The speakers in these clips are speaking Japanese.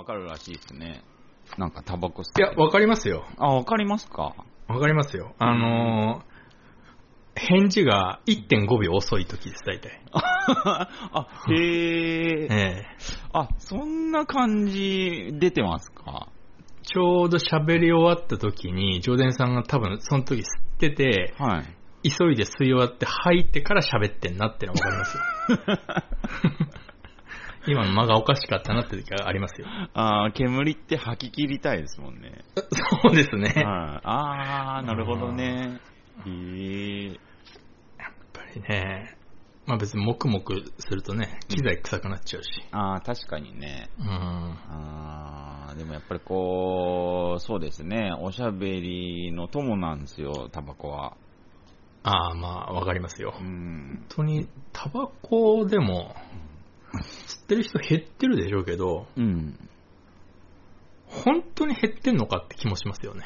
わかるらしいですね。なんかタバコ吸っいて。や、わかりますよ。あ、わかりますか？わかりますよ。あのー返事が1.5秒遅い時です、大体。あ、へえ。ええあ、そんな感じ出てますか？ちょうど喋り終わった時に、ジョーデンさんが多分その時吸ってて、はい。急いで吸い終わって吐いてから喋ってんなってのはわかりますよ。今の間がおかしかったなって時はありますよ。あー煙って吐き切りたいですもんね。そうですね。あー、なるほどね。へえ。ぱりね、まあ別に黙々するとね、機材臭くなっちゃうし。あー、確かにね。うん。あー、でもやっぱりこう、そうですね。おしゃべりの友なんですよ、タバコは。ああ、まあわかりますよ。うん。本当に、タバコでも、吸ってる人減ってるでしょうけど、うん。本当に減ってんのかって気もしますよね。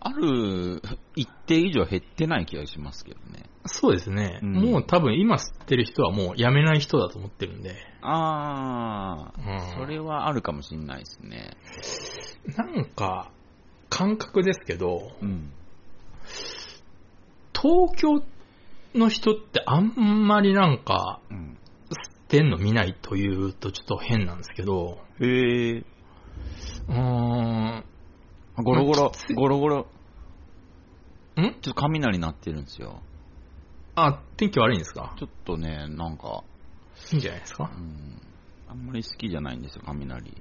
ある一定以上減ってない気がしますけどね。そうですね。うんもう多分今吸ってる人はもうやめない人だと思ってるんで。あー、うんそれはあるかもしれないですね。なんか、感覚ですけど、うん。東京の人ってあんまりなんか、うん。吸ってんの見ないというとちょっと変なんですけど、へえ。うーん、ゴロゴロゴロゴロ、ん？ちょっと雷鳴ってるんですよ。あ、天気悪いんですか？ちょっとね、なんか、いいんじゃないですか？うん、あんまり好きじゃないんですよ、雷。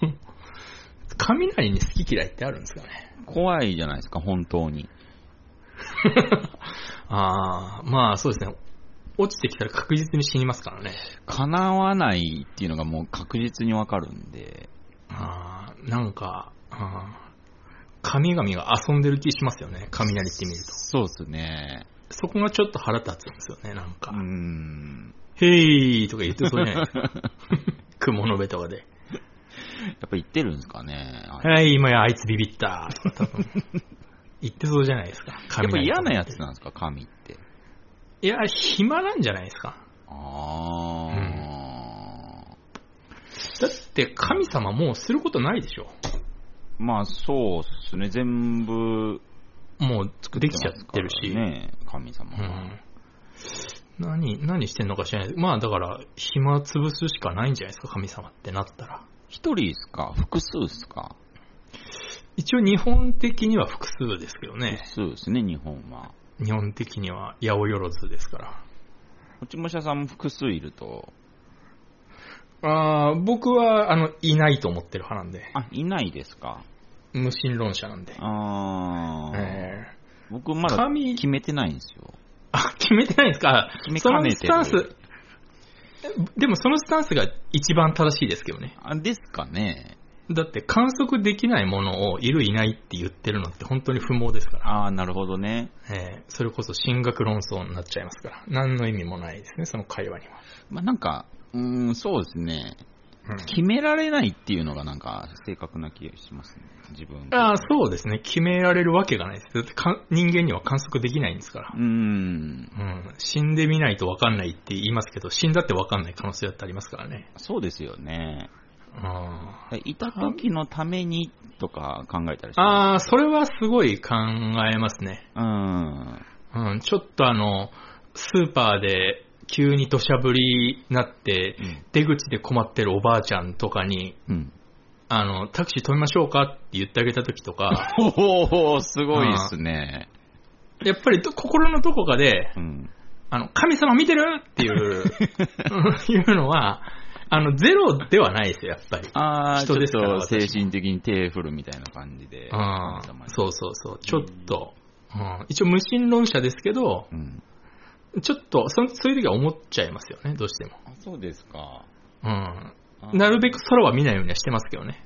雷に好き嫌いってあるんですかね？怖いじゃないですか、本当に。ああ、まあそうですね。落ちてきたら確実に死にますからね。叶わないっていうのがもう確実にわかるんで。ああ、なんか、あー神々が遊んでる気しますよね。雷って見ると。そうですね。そこがちょっと腹立つんですよね、なんか。うん。へーとか言ってそうじゃないですか。雲の上とかで。やっぱ言ってるんですかね。はい、今やあいつビビった。言ってそうじゃないですか。やっぱ嫌なやつな。なんですか、神って。いや、暇なんじゃないですか。ああ、だって神様もうすることないでしょ。まあそうっすね、全部もう作できちゃってるし。ね、神様が。うん。何、何してんのか知らない。まあだから、暇潰すしかないんじゃないですか、神様ってなったら。一人ですか？複数ですか？一応日本的には複数ですけどね複。数ですね、日本は。日本的には八百万ですから。落ち武者さんも複数いると、あー僕は、あの、いないと思ってる派なんで。あ、いないですか無神論者なんで。ああ、え僕まだ神決めてないんですよ。ーあ、決めてないんですか？決めかねてるそのスタンス、でもそのスタンスが一番正しいですけどね。あですかねだって観測できないものをいるいないって言ってるのって本当に不毛ですから。ああ、なるほどね。えーそれこそ神学論争になっちゃいますから。何の意味もないですね、その会話には。まあなんか、うーん、そうですね。うん決められないっていうのがなんか正確な気がしますね。自分。ああ、そうですね。決められるわけがないです。だってか人間には観測できないんですからう。ーん。うん。死んでみないとわかんないって言いますけど、死んだってわかんない可能性だってありますからね。そうですよね。あいた時のためにとか考えたりしあー、ますそれはすごい考えますね。うん。うん。ちょっとあの、スーパーで急に土砂降りになって、出口で困ってるおばあちゃんとかに、うん。あの、タクシー止めましょうかって言ってあげた時とか、おおすごいですね。やっぱりど心のどこかで、うん。あの、神様見てる？っていう、いうのは、あの、ゼロではないですよ、やっぱり。ああ、ちょっと精神的に手振るみたいな感じで。うん神様にそうそうそう。ちょっと、うん、一応無神論者ですけど、うん。ちょっとそ、そういう時は思っちゃいますよね、どうしても。あそうですか。うん。あなるべく空は見ないようにはしてますけどね。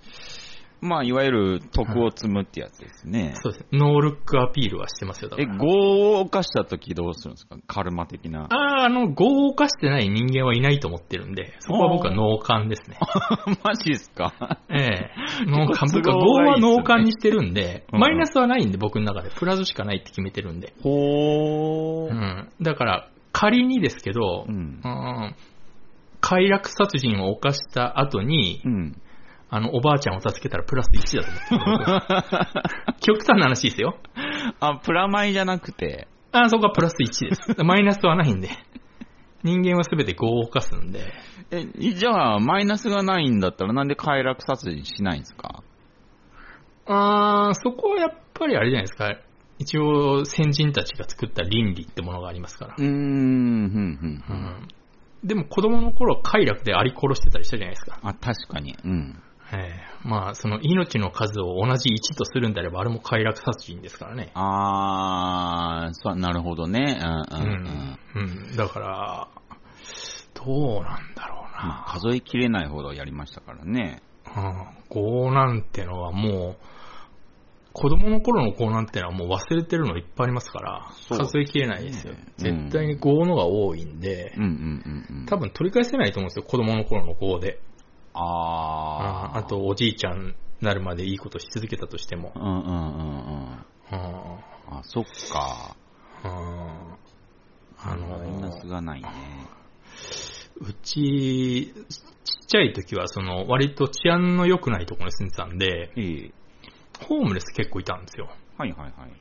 まあ、いわゆる徳を積むってやつですね。そうです。ノールックアピールはしてますよ、だかえ、ら。業を犯した時どうするんですか？カルマ的な。ああ、あの、業を犯してない人間はいないと思ってるんで、そこは僕は脳幹ですね。マジですか？ええ。脳幹。結構僕は業都合がいいっすねは脳幹にしてるんで、うんマイナスはないんで、僕の中で。プラスしかないって決めてるんで。ほー。うん。だから、仮にですけど、うんうん快楽殺人を犯した後にう、ん。あの、おばあちゃんを助けたらプラス1だと思って極端な話ですよ。あ、プラマイじゃなくて。あ、そこはプラス1です。マイナスはないんで。人間はすべて5を犯すんで。え、じゃあ、マイナスがないんだったらなんで快楽殺人しないんですか？あー、そこはやっぱりあれじゃないですか。一応、先人たちが作った倫理ってものがありますから。うーん、ふん、ふん。うんでも子供の頃快楽であり殺してたりしたじゃないですか。あ、確かに。うん。ええまあ、その命の数を同じ1とするんであれば、あれも快楽殺人ですからね。あー、そう、なるほどね。うん、うん、うん。うん。だから、どうなんだろうまあ、な。数えきれないほどやりましたからね。うん。5なんてのはもう、子供の頃の5なんてのはもう忘れてるのいっぱいありますから、数えきれないですよ。ね絶対に5のが多いんで、うん、うん、うん。うん多分取り返せないと思うんですよ、子供の頃の5で。あー。ああと、おじいちゃんなるまでいいことし続けたとしても。うん、うん、うん、うん。うんあ、そっか。うんあのマイナスがないね。うち、ちっちゃい時は、その、割と治安の良くないところに住んでたんで、ええ。ホームレス結構いたんですよ。はいはいはい。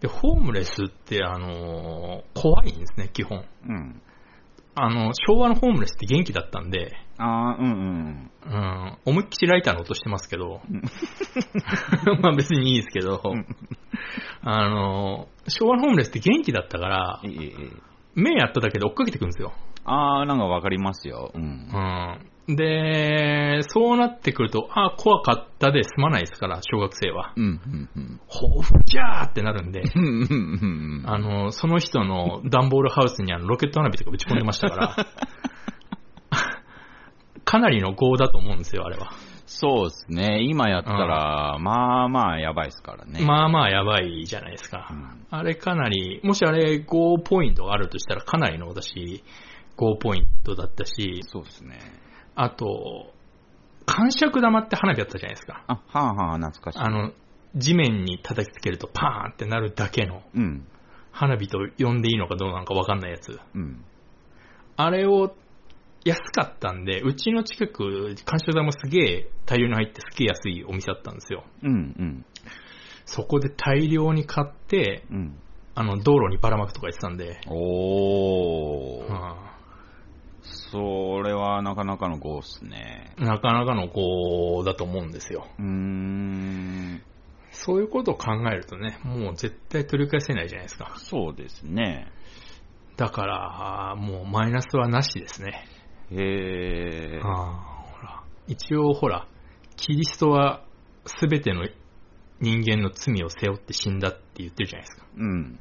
で、ホームレスって、あのー怖いんですね、基本。うん。あの、昭和のホームレスって元気だったんで、あー、うんうん。うん、思いっきりライターの音してますけどうん、まあ別にいいですけど、あのー昭和のホームレスって元気だったからえ、えええ。目やっただけで追っかけてくるんですよ。あー、なんかわかりますよ。うん。うん。で、そうなってくると、あ怖かったで済まないですから、小学生は。うん、うん、うん。豊富じゃーってなるんで、うん、うん、うん。あの、その人の段ボールハウスにあのロケット花火とか打ち込んでましたから、かなりの業だと思うんですよ、あれは。そうですね。今やったら、まあまあやばいですからね。まあまあやばいじゃないですか。うんあれかなり、もしあれ5ポイントがあるとしたらかなりの私、5ポイントだったし、そうですね。あと、感触玉って花火あったじゃないですか。あ、はあはあ、懐かしい。あの、地面に叩きつけるとパーンってなるだけのうん。花火と呼んでいいのかどうなのかわかんないやつ。うん。あれを安かったんで、うちの近く、感触玉すげえ大量に入ってすげえ安いお店だったんですよ。うん、うん。そこで大量に買って、うん。あの、道路にばらまくとか言ってたんで、おー。はそれはなかなかのゴーっすね。あなかなかの子だと思うんですよ。うーん。そういうことを考えるとね、もう絶対取り返せないじゃないですか。そうですね。だから、もうマイナスはなしですね。へー。ああほら一応ほら、キリストは全ての人間の罪を背負って死んだって言ってるじゃないですか。うん。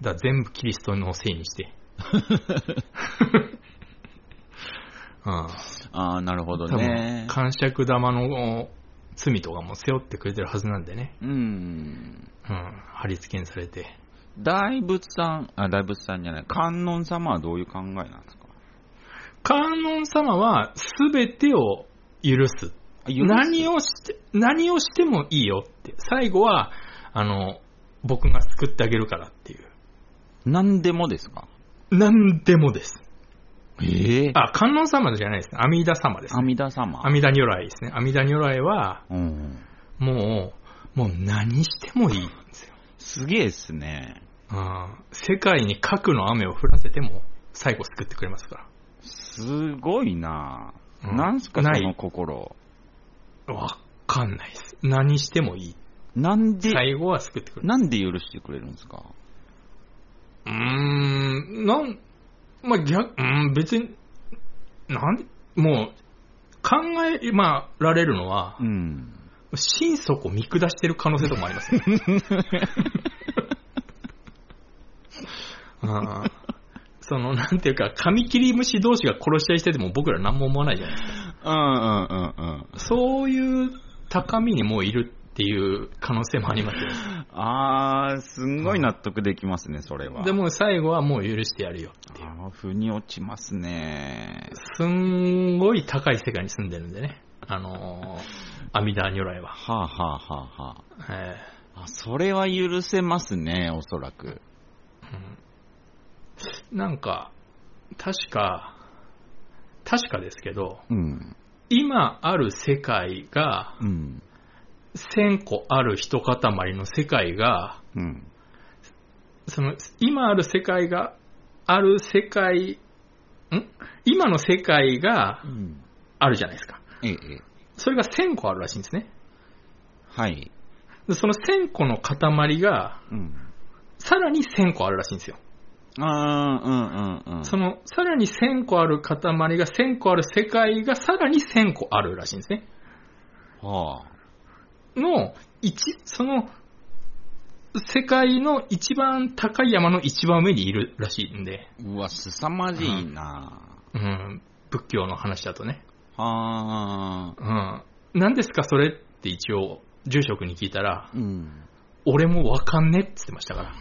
だから全部キリストのせいにして。あああ、なるほどね。感触玉の罪とかも背負ってくれてるはずなんでね。うん。うん。貼り付けにされて。大仏さん、あ、大仏さんじゃない、観音様はどういう考えなんですか？観音様は全てを許す。何をして、何をしてもいいよって。最後は、あの、僕が救ってあげるからっていう。何でもですか？何でもです。ええあ、観音様じゃないですね。阿弥陀様です、阿ね。弥陀様。阿弥陀如来ですね。阿弥陀如来は、うん。もう、もう何してもいいんですよ。すげえっすね。あー世界に核の雨を降らせても、最後救ってくれますかすごいなうんなんすか、ないその心。ら。わかんないです。何してもいい。なんで、最後は救ってくれる。なんで許してくれるんですか？うーん、なん、まあ、逆、うーん、別に、なんで、もう、考え、まあ、られるのはう、ん。心底見下してる可能性とかもありますね。あーその、なんていうか、カミキリムシ同士が殺し合いしてても僕ら何も思わないじゃないですか。うんうんうんうん。そういう高みにもういるっていう可能性もありますよ。あー、すんごい納得できますね、それは。で、も最後はもう許してやるよっていう。あー、腑に落ちますね。すんごい高い世界に住んでるんでね。あのー、阿弥陀如来は。はあ、はあはあはえあ、あ、それは許せますね、おそらく。ーうんなんか、確か、確かですけど、うん。今ある世界が、うん。1000個ある一塊の世界が、うん。その、今ある世界が、ある世界、ん？今の世界がうん。あるじゃないですか。ええ。それが1000個あるらしいんですね。はい。でその1000個の塊が、うん。さらに1000個あるらしいんですよ。ああ、うんうんうん。その、さらに1000個ある塊が1000個ある世界がさらに1000個あるらしいんですね。はあ。の、一、その、世界の一番高い山の一番上にいるらしいんで、うわ、凄まじいなうん、仏教の話だとね。はあ。うん。何ですかそれって一応、住職に聞いたら、うん。俺もわかんねって言ってましたか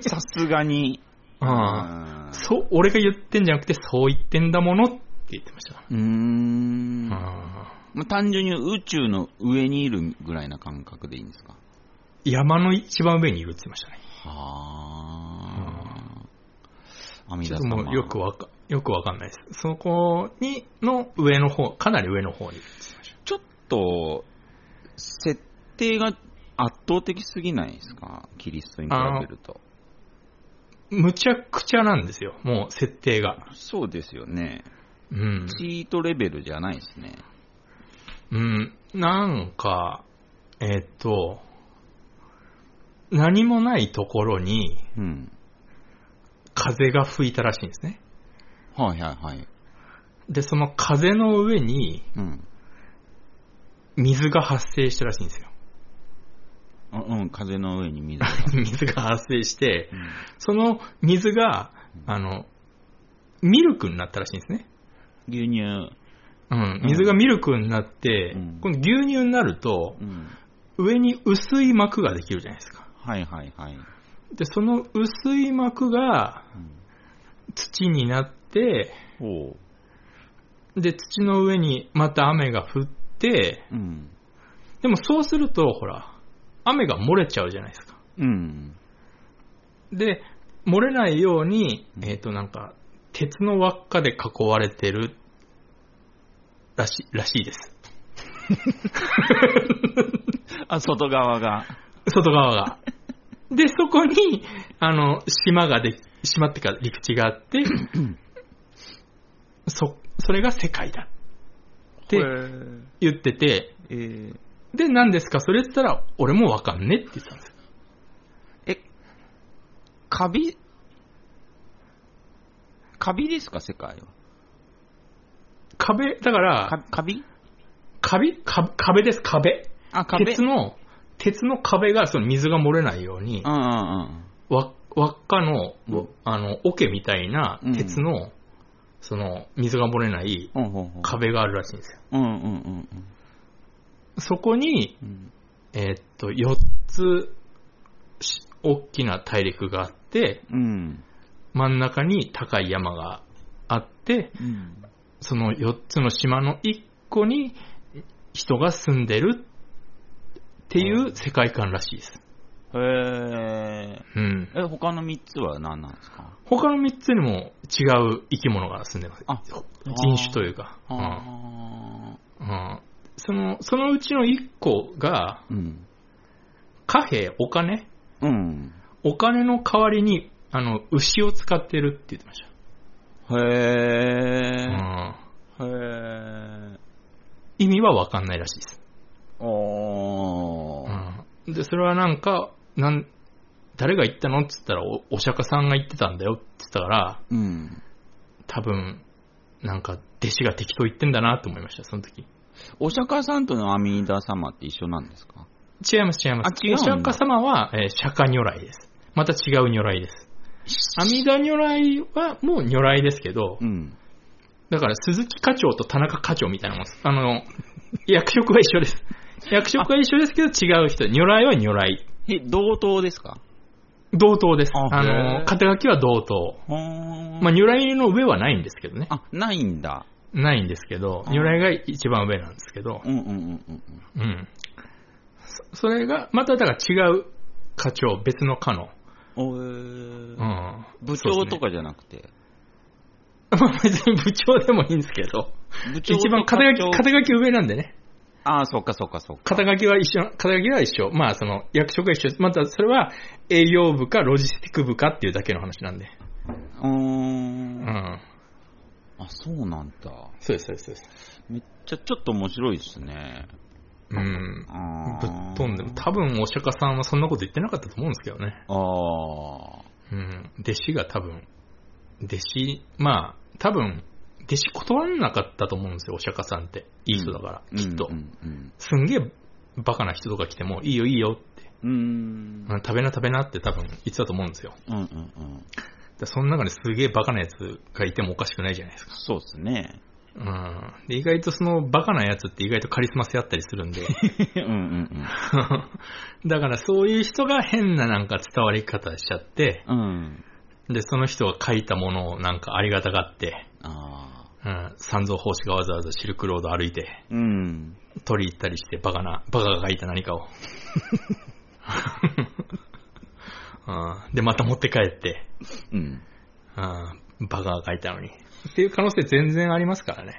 さすがに。ら。うん。うそう、俺が言ってんじゃなくて、そう言ってんだものって言ってましたかーん。ら。まあ、単純に宇宙の上にいるぐらいな感覚でいいんですか？山の一番上にいるって言ってましたね。はあ。阿弥ちょっと。もうよくわか、よくわかんないです。そこに、の上の方、かなり上の方にいる。ちょっと、設定が圧倒的すぎないですか？キリストに比べると。むちゃくちゃなんですよ、もう設定が。そうですよね。うん。チートレベルじゃないですね。うん、なんか、えっと、何もないところにうん。風が吹いたらしいんですね。はいはいはい。で、その風の上にうん。水が発生したらしいんですよ。あうん、風の上に水が。水が発生して、うんその水が、あの、ミルクになったらしいんですね。牛乳。うん、水がミルクになって、うんこの牛乳になると、うん。上に薄い膜ができるじゃないですか。はいはいはい。で、その薄い膜がうん土になって、ほで、土の上にまた雨が降って、う。うん。でもそうすると、ほら、雨が漏れちゃうじゃないですか。うん。で、漏れないようにう、んえっ、と、なんか、鉄の輪っかで囲われてるらしらしいです。あ、外側が。外側が。で、そこに、あの、島がで、島ってか陸地があって、そ、それが世界だって言ってて、えーで、何ですか？それって言ったら、俺もわかんねって言ってたんですよ。え、カビカビですか、世界は。壁、だから、かカビ？壁、壁壁です、壁。あ、壁鉄の、鉄の壁が、その水が漏れないようにう、んうんうん。わ輪っかの、うんあの、桶みたいなうん鉄の、その、水が漏れない壁があるらしいんですよ。うんうんうんそこに、うん。えーっと、4つ、し大きな大陸があって、うん。真ん中に高い山があって、うん。その4つの島の1個に人が住んでるっていう世界観らしいです。へえ。うん。え、他の3つは何なんですか？他の3つにも違う生き物が住んでます。あ人種というか。うんその、そのうちの1個が、ーうん。貨幣、お金うん。お金の代わりに、あの、牛を使ってるって言ってました。へうんえ。へえ。意味はわかんないらしいです。おー。うん、で、それはなんか、なん、誰が言ったのって言ったらお、お釈迦さんが言ってたんだよって言ったから、うん。多分、なんか、弟子が適当言ってんだなと思いました、その時。お釈迦さんとの阿弥陀様って一緒なんですか？違います、違います。お釈迦様は、えー釈迦如来です。また違う如来です。阿弥陀如来はもう如来ですけど、うん。だから鈴木課長と田中課長みたいなもんです。あの、役職は一緒です。役職は一緒ですけど違う人。如来は如来。え、同等ですか？同等です。あの、肩書きは同等。まあ、如来の上はないんですけどね。あ、ないんだ。ないんですけど、あ如来が一番上なんですけど、うんうんうんうんうん。そそれが、まただから違う課長、別の課の。うん。おうーん。部長とかじゃなくて。まあ別に部長でもいいんですけど、部長と一番肩書き、肩書き上なんでね。ああ、そっかそっかそっか。肩書きは一緒、肩書きは一緒。まあ、その、役職が一緒です。また、それは営業部かロジスティック部かっていうだけの話なんで。うー。うんん。あ、そうなんだ。そうです、そうです、そうです。めっちゃちょっと面白いですね。うん。あぶっ飛んでも、多分お釈迦さんはそんなこと言ってなかったと思うんですけどね。ああ。うん。弟子が多分、弟子、まあ、多分、弟子断らなかったと思うんですよ、お釈迦さんって。いい人だから、きっと。うんうんすんげえバカな人とか来ても、いいよいいよって、うん。うんうん食べな食べなって多分言ってたと思うんですよ。うんうんうん。でその中にすげえバカなやつがいてもおかしくないじゃないですか。そうですね。うん。で、意外とそのバカなやつって意外とカリスマ性あったりするんで。うんうんうん。だからそういう人が変ななんか伝わり方しちゃって、うん。で、その人が書いたものをなんかありがたがって、ああ。うん、三蔵法師がわざわざシルクロード歩いて、うん。取り入ったりしてバカな、バカが書いた何かを。うんで、また持って帰って、うん。うんバカが書いたのに。っていう可能性全然ありますからね。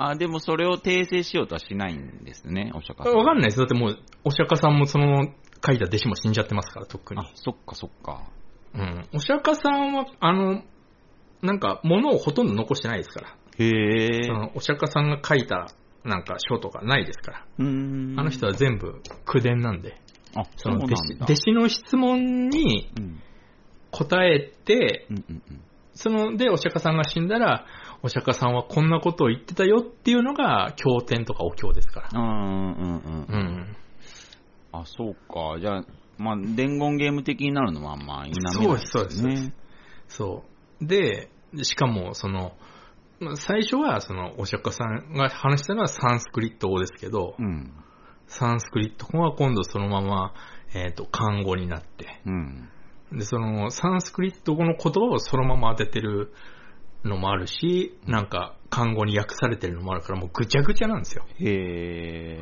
あでもそれを訂正しようとはしないんですね、お釈迦さん。わかんないです。だってもう、お釈迦さんもその書いた弟子も死んじゃってますから、とっくにあ。、そっかそっか。うん。お釈迦さんは、あの、なんか、物をほとんど残してないですから。へえ。そのお釈迦さんが書いた、なんか書とかないですから。うーん。あの人は全部口伝なんで、あ、その弟子。弟子の質問にうん。答えて、うんうんうん。その、で、お釈迦さんが死んだら、お釈迦さんはこんなことを言ってたよっていうのが、経典とかお経ですから。あーうんうんううん。ん。あ、そうか。じゃあ、まあ、伝言ゲーム的になるのは、まあ、否めないそうですそうですね。そう。で、しかも、その、まあ最初は、その、お釈迦さんが話したのはサンスクリット語ですけど、うん。サンスクリット語は今度そのまま、えっ、と、漢語になって、うん。で、その、サンスクリット語の言葉をそのまま当ててるのもあるし、なんか、漢語に訳されてるのもあるから、もうぐちゃぐちゃなんですよ。へえ。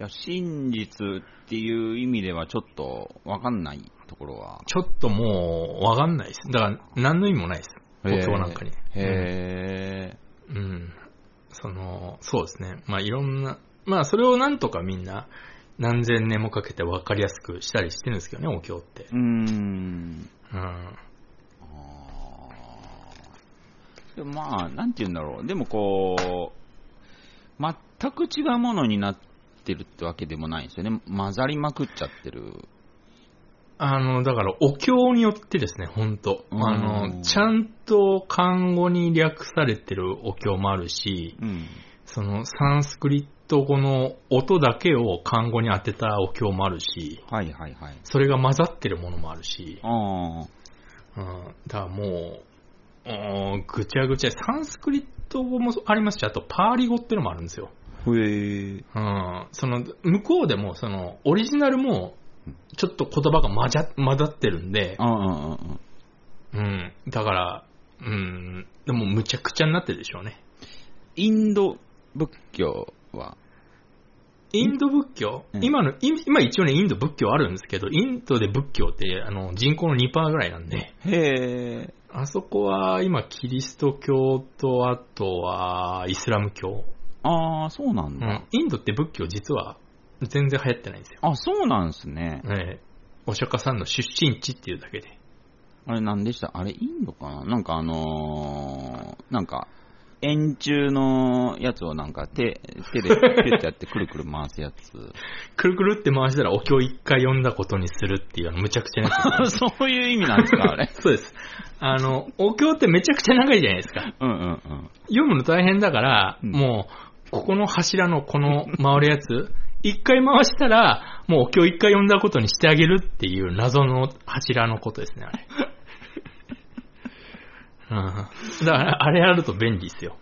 いや、真実っていう意味ではちょっとわかんないところは。ちょっともう、わかんないです。だから、何の意味もないです。お経なんかに。へえ。うん。うん。その、そうですね。まあ、いろんな、まあ、それをなんとかみんな、何千年もかけて分かりやすくしたりしてるんですけどね、お経って。うーん。うん。でもまあ、なんて言うんだろう。でもこう、全く違うものになってるってわけでもないんですよね。混ざりまくっちゃってる。あの、だから、お経によってですね、本当うんあの、ちゃんと漢語に略されてるお経もあるし、うん。その、サンスクリット語の音だけを漢語に当てたお経もあるし、はいはいはい。それが混ざってるものもあるし、ああ。うん、だからもう、うんぐちゃぐちゃ、サンスクリット語もありますし、あとパーリ語っていうのもあるんですよ。へえ。うん、その、向こうでも、その、オリジナルも、ちょっと言葉が混ざ混ざってるんで、あ。うん、だから、うん、でもむちゃくちゃになってるでしょうね。インド仏教は、インド仏教、うん今の、い今一応ね、インド仏教あるんですけど、インドで仏教ってあの人口の2%ぐらいなんで、へえ。あそこは今キリスト教とあとはイスラム教。ああ、そうなんだ。うん、インドって仏教実は全然流行ってないんですよ。あ、そうなんですね。ええお釈迦さんの出身地っていうだけで。あれ何でした？あれインドかな？なんかあのー、なんか、円柱のやつをなんか手、手でピュッてやってくるくる回すやつ。くるくるって回したらお経一回読んだことにするっていうあのむちゃくちゃなやつ。そういう意味なんですかあれ。そうです。あの、お経ってめちゃくちゃ長いじゃないですか。うんうんうん。読むの大変だから、うんもう、ここの柱のこの回るやつ、一回回したら、もうお経一回読んだことにしてあげるっていう謎の柱のことですね、あれ。うん、だから、あれあると便利ですよ。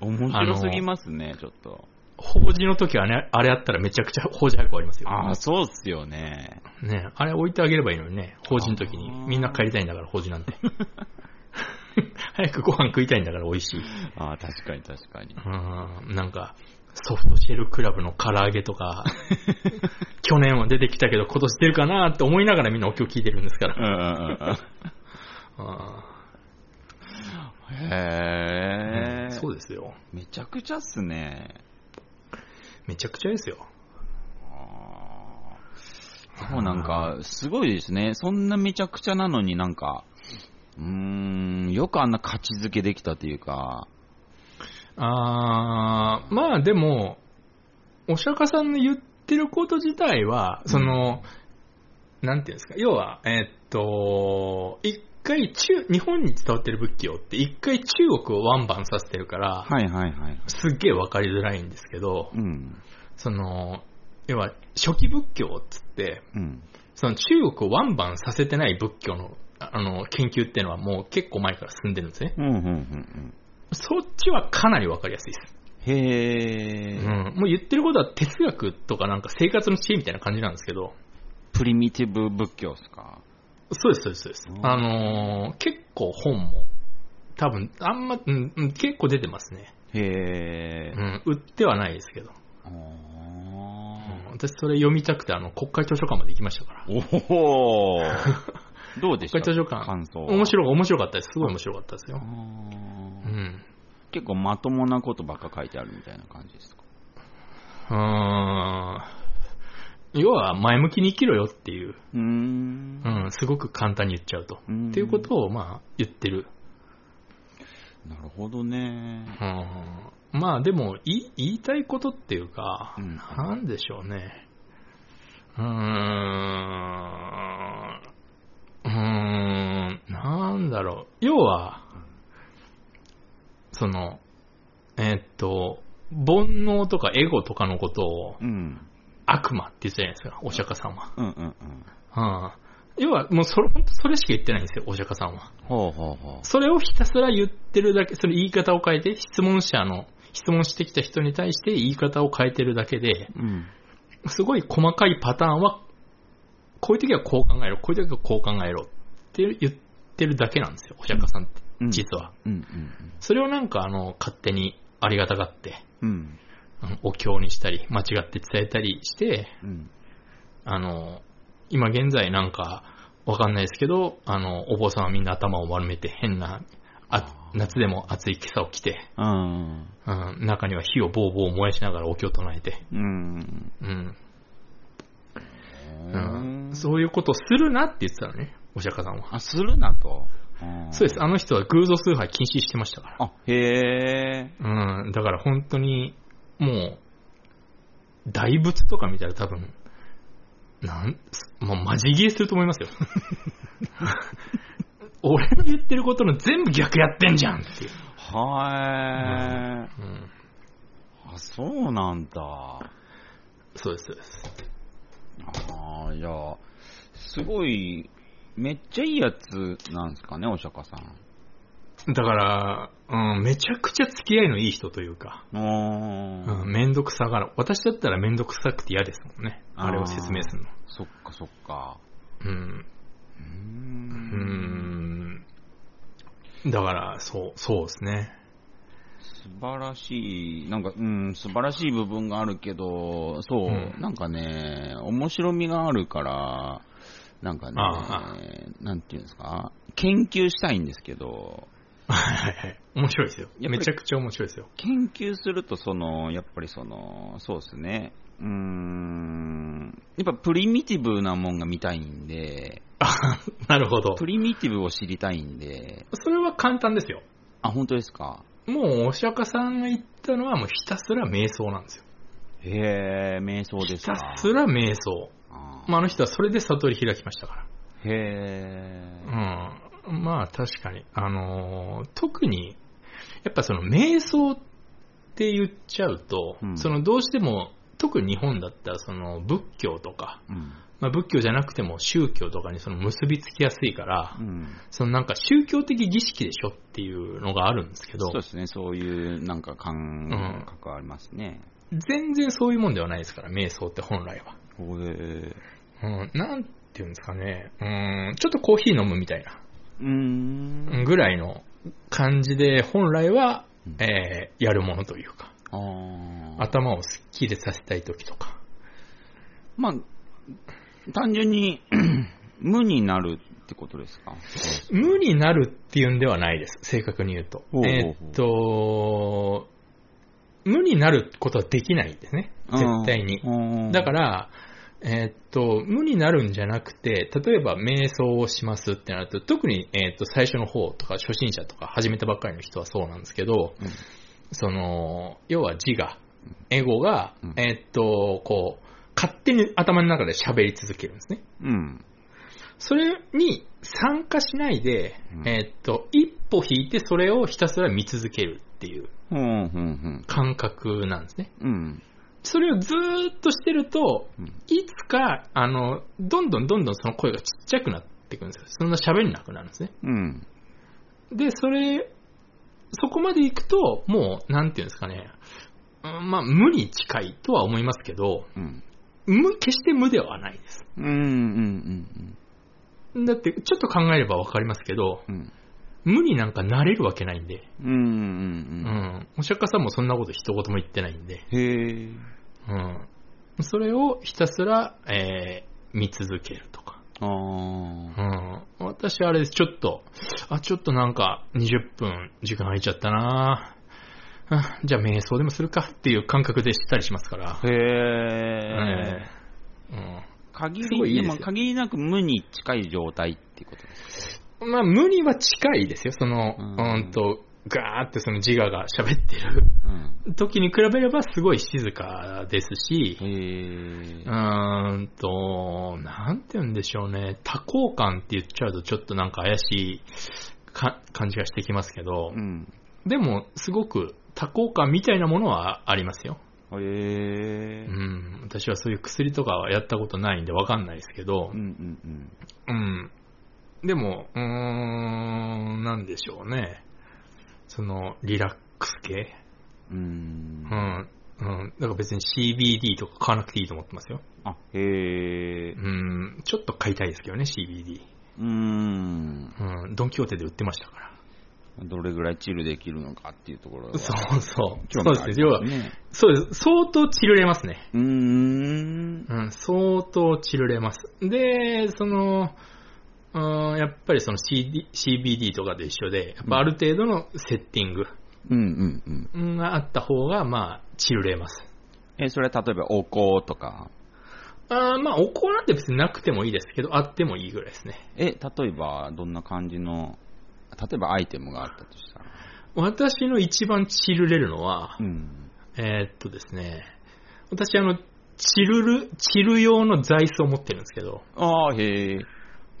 面白すぎますね、ちょっと。法事の時はね、あれあったらめちゃくちゃ法事早く終わりますよ。ああ、そうっすよね。ねあれ置いてあげればいいのにね、法事の時にみんな帰りたいんだから、法事なんて。早くご飯食いたいんだから美味しい。ああ、確かに確かに。うん、なんか、ソフトシェルクラブの唐揚げとか、去年は出てきたけど今年出るかなって思いながらみんなお経聞いてるんですかうんら。うんうんうん。あへえ。そうですよ。めちゃくちゃっすね。めちゃくちゃですよ。でもなんか、すごいですね。そんなめちゃくちゃなのになんか、うーん、よくあんな価値づけできたというか、あー、まあでも、お釈迦さんの言ってること自体は、その、なんていうんですか、要は、えーっと、一回中、日本に伝わってる仏教って一回中国をワンバンさせてるから、はいはいはい。すっげえわかりづらいんですけど、うん。その、要は初期仏教っつって、うん。その中国をワンバンさせてない仏教のあの研究っていうのはもう結構前から進んでるんですね。うん、うん、うん。そっちはかなりわかりやすいです。へー、うん。もう言ってることは哲学とかなんか生活の知恵みたいな感じなんですけど、プリミティブ仏教ですか？そうです、そうです、そうですう。んあのー結構本も、多分、あんま、うん、うん結構出てますね。へー。うん、売ってはないですけど。あうん私それ読みたくて、あの、国会図書館まで行きましたから。ーおーどうでした？国会図書館感想は？面白い、面白かったです。すごい面白かったですよ。あうーん。結構まともなことばっか書いてあるみたいな感じですか？うーん。要は、前向きに生きろよっていう、うーん。うん、すごく簡単に言っちゃうと。うんっていうことを、まあ、言ってる。なるほどね。うん。まあ、でも、い言いたいことっていうか、うんなんでしょうね。うーん。うーん、なんだろう。要は、その、えーっと、煩悩とかエゴとかのことをうん。悪魔って言ってたじゃないですか、お釈迦さんは。うんうんうん。うん。要は、もうそれ、本当それしか言ってないんですよ、お釈迦さんは。ほうほうほそれをひたすら言ってるだけ、それ言い方を変えて、質問者の、質問してきた人に対して言い方を変えてるだけで、う。うん。すごい細かいパターンは、こういう時はこう考えろ、こういう時はこう考えろって言ってるだけなんですよ、お釈迦さんって、うん実は。うんうんそれをなんか、あの、勝手にありがたがって、うん。お経にしたり、間違って伝えたりして、うん。あの、今現在なんか、わかんないですけど、あの、お坊さんはみんな頭を丸めて変な、あ夏でも暑い今朝を着て、うん。うん、中には火をボーボー燃やしながらお経を唱えて、うん。うん、ううん、そういうことをするなって言ってたのね、お釈迦さんは。あ、するなと。そうです。あの人は偶像崇拝禁止してましたから。あ、へえ。うん、だから本当に、もう、大仏とか見たら多分、なん、まあ、マジギレすると思いますよ。俺の言ってることの全部逆やってんじゃんっていう。はーい。うん、あ、そうなんだ。そうです、そうです。ああ、いや、すごい、めっちゃいいやつなんですかね、お釈迦さん。だから、うん、めちゃくちゃ付き合いのいい人というか、うん、めんどくさがら、私だったらめんどくさくて嫌ですもんね。あれを説明するの。そっかそっか。うん。うんん。だから、そう、そうですね。素晴らしい、なんか、うん、素晴らしい部分があるけど、そう、うんなんかね、面白みがあるから、なんかねなんていうんですか、研究したいんですけど、はいはいはい。面白いですよ。やっぱりめちゃくちゃ面白いですよ。研究すると、その、やっぱりその、そうですね、うーん、やっぱプリミティブなもんが見たいんで、あ なるほどプ。リミティブを知りたいんで、それは簡単ですよ。あ、本当ですか？もう、お釈迦さんが言ったのは、もうひたすら瞑想なんですよ。へえ、瞑想ですひかたすら瞑想。あーまあ、あの人はそれで悟り開きましたかへえ、ら。うん。まあ、確かに。あのー特に、やっぱその瞑想って言っちゃうと、うんそのどうしても、特に日本だったらその仏教とか、うん。まあ、仏教じゃなくても宗教とかにその結びつきやすいから、うん。そのなんか宗教的儀式でしょっていうのがあるんですけどそう、ですね、そういうなんか感ん覚ありますね。全然そういうもんではないですから、瞑想って本来は。うん、なんていうんですかね、うん、ちょっとコーヒー飲むみたいな。ぐらいの感じで、本来は、うんえーやるものというか、頭をすっきりさせたい時とか。まあ、単純に 無になるってことですか？無になるっていうんではないです。正確に言うと。ほうほうえーっと、無になることはできないんですね。絶対に。にだから、えーっと、無になるんじゃなくて、例えば瞑想をしますってなると、特に、えーっと、最初の方とか初心者とか始めたばっかりの人はそうなんですけど、うんその、要は自我、エゴが、うんえーっと、こう、勝手に頭の中で喋り続けるんですね。うん。それに参加しないで、うんえーっと、一歩引いてそれをひたすら見続けるっていう。感覚なんですね。うん。それをずーっとしてると、うんいつか、あの、どんどんどんどんその声がちっちゃくなっていくんですよ。そんな喋れなくなるんですね。うん。で、それ、そこまで行くと、もう、なんていうんですかね、うんまあ、無に近いとは思いますけど、うん。無、決して無ではないです。うん、うん、うん。だって、ちょっと考えればわかりますけど、うん。無になんかなれるわけないんで、うん、うん、ううん。ん。お釈迦さんもそんなこと一言も言ってないんで、へえ。うん。それをひたすら、えー、見続けるとか。ああ。うん。私あれです。ちょっと、あ、ちょっとなんか20分時間空いちゃったなあじゃあ瞑想でもするかっていう感覚でしたりしますから。へええ。え限すごいいで限りなく無に近い状態っていうことですうんまあ無には近いですよ。その、ううんん、と、ガーってその自我が喋ってるうん。時に比べればすごい静かですし、う。ーんと、なんて言うんでしょうね。多幸感って言っちゃうとちょっとなんか怪しいか感じがしてきますけど、うん。でもすごく多幸感みたいなものはありますよ。へうえ。ん。私はそういう薬とかはやったことないんでわかんないですけどうん、うんうん。うん。でも、うーん、なんでしょうね。その、リラックス系？うーんう。ん。うん。だから別に CBD とか買わなくていいと思ってますよ。あ、へえう。ん。ちょっと買いたいですけどね、CBD。うーん。うん。ドンキホーテで売ってましたから。どれぐらいチルできるのかっていうところはそうそう。そうですね。要は。そうです。相当チルれますね。うーん。うん。相当チルれます。で、その、うん、やっぱりその CD CBD とかと一緒で、やっぱある程度のセッティングうんうんうん。があった方が、まあ、チルれます。え、それは例えばお香とか？あーまあ、お香なんて別になくてもいいですけど、あってもいいぐらいですね。え、例えばどんな感じの、例えばアイテムがあったとしたら？私の一番チルれるのは、うん。えーっとですね、私あの、チルる、チル用の座椅子を持ってるんですけど、ああ、へえ。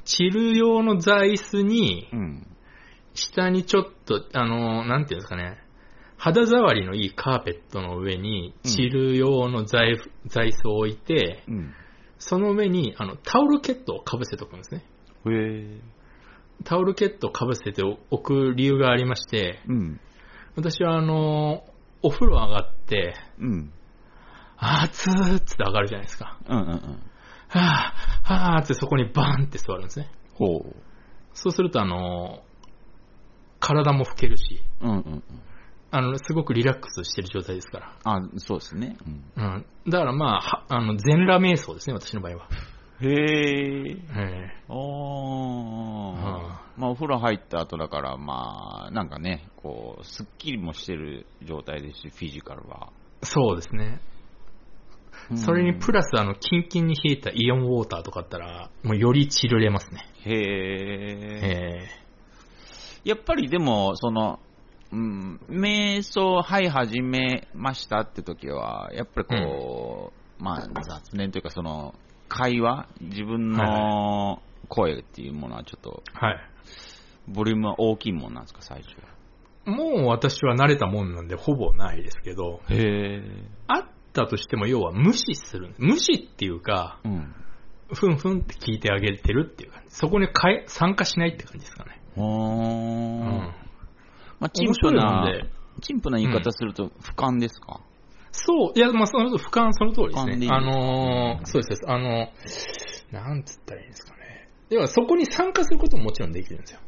チル用の座椅子にう、ん。下にちょっと、あの、なんていうんですかね、肌触りのいいカーペットの上に、うんチル用の座椅子を置いて、うん。その上に、あの、タオルケットをかぶせておくんですね。へえ。タオルケットをかぶせておく理由がありまして、うん。私はあの、お風呂上がって、うん。熱ーっつって上がるじゃないですか。うんうんうん。はぁ、はぁってそこにバーンって座るんですね。ほう。そうするとあの、体も拭けるし、うんうんうん。あの、すごくリラックスしてる状態ですから。あ、そうですね。うん。うん。だからまあ、はあの、全裸瞑想ですね、私の場合は。へえ。えああ。まあ、お風呂入った後だから、まあ、なんかね、こう、すっきりもしてる状態ですし、フィジカルは。えそうですね。それにプラス、あの、キンキンに冷えたイオンウォーターとかあったら、もうよりチルれますね。へえ。えやっぱりでも、その、うん、瞑想、はい、始めましたって時は、やっぱりこう、まあ、雑念というか、その、会話、自分の声っていうものはちょっと、えはい。ボリュームは大きいもんなんですか、最初は。もう私は慣れたもんなんで、ほぼないですけど、へえ。あったとしても、要は無視する。無視っていうか、うん。ふんふんって聞いてあげてるっていう感じ。そこにかえ参加しないって感じですかね。うん。まあ、陳腐面白いなもんで、陳腐な言い方すると、俯瞰ですか、そう、いや、まあ、その、俯瞰その通りです俯瞰でいいね。あのーそうです、あの、なんつったらいいんですかね。要は、そこに参加することももちろんできるんですよ。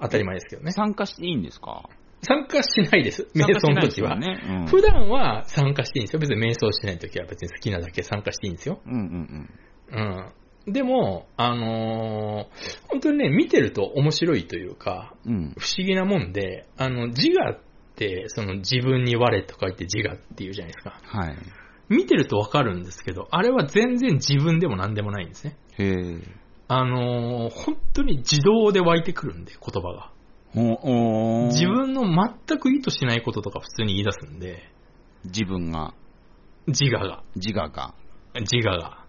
当たり前ですけどね。参加していいんですか？参加しないです。瞑想の時は。参加しないですよね。普段は参加していいんですよ。別に瞑想してない時は別に好きなだけ参加していいんですよ。うん。うんうんうん。でも、あのー本当にね、見てると面白いというか、うん。不思議なもんで、あの、自我って、その自分に我と書いて自我っていうじゃないですか。はい。見てるとわかるんですけど、あれは全然自分でも何でもないんですね。へえ。あのー本当に自動で湧いてくるんで、言葉が。自分の全く意図しないこととか普通に言い出すんで、自分が、自我が、自我が。自我が。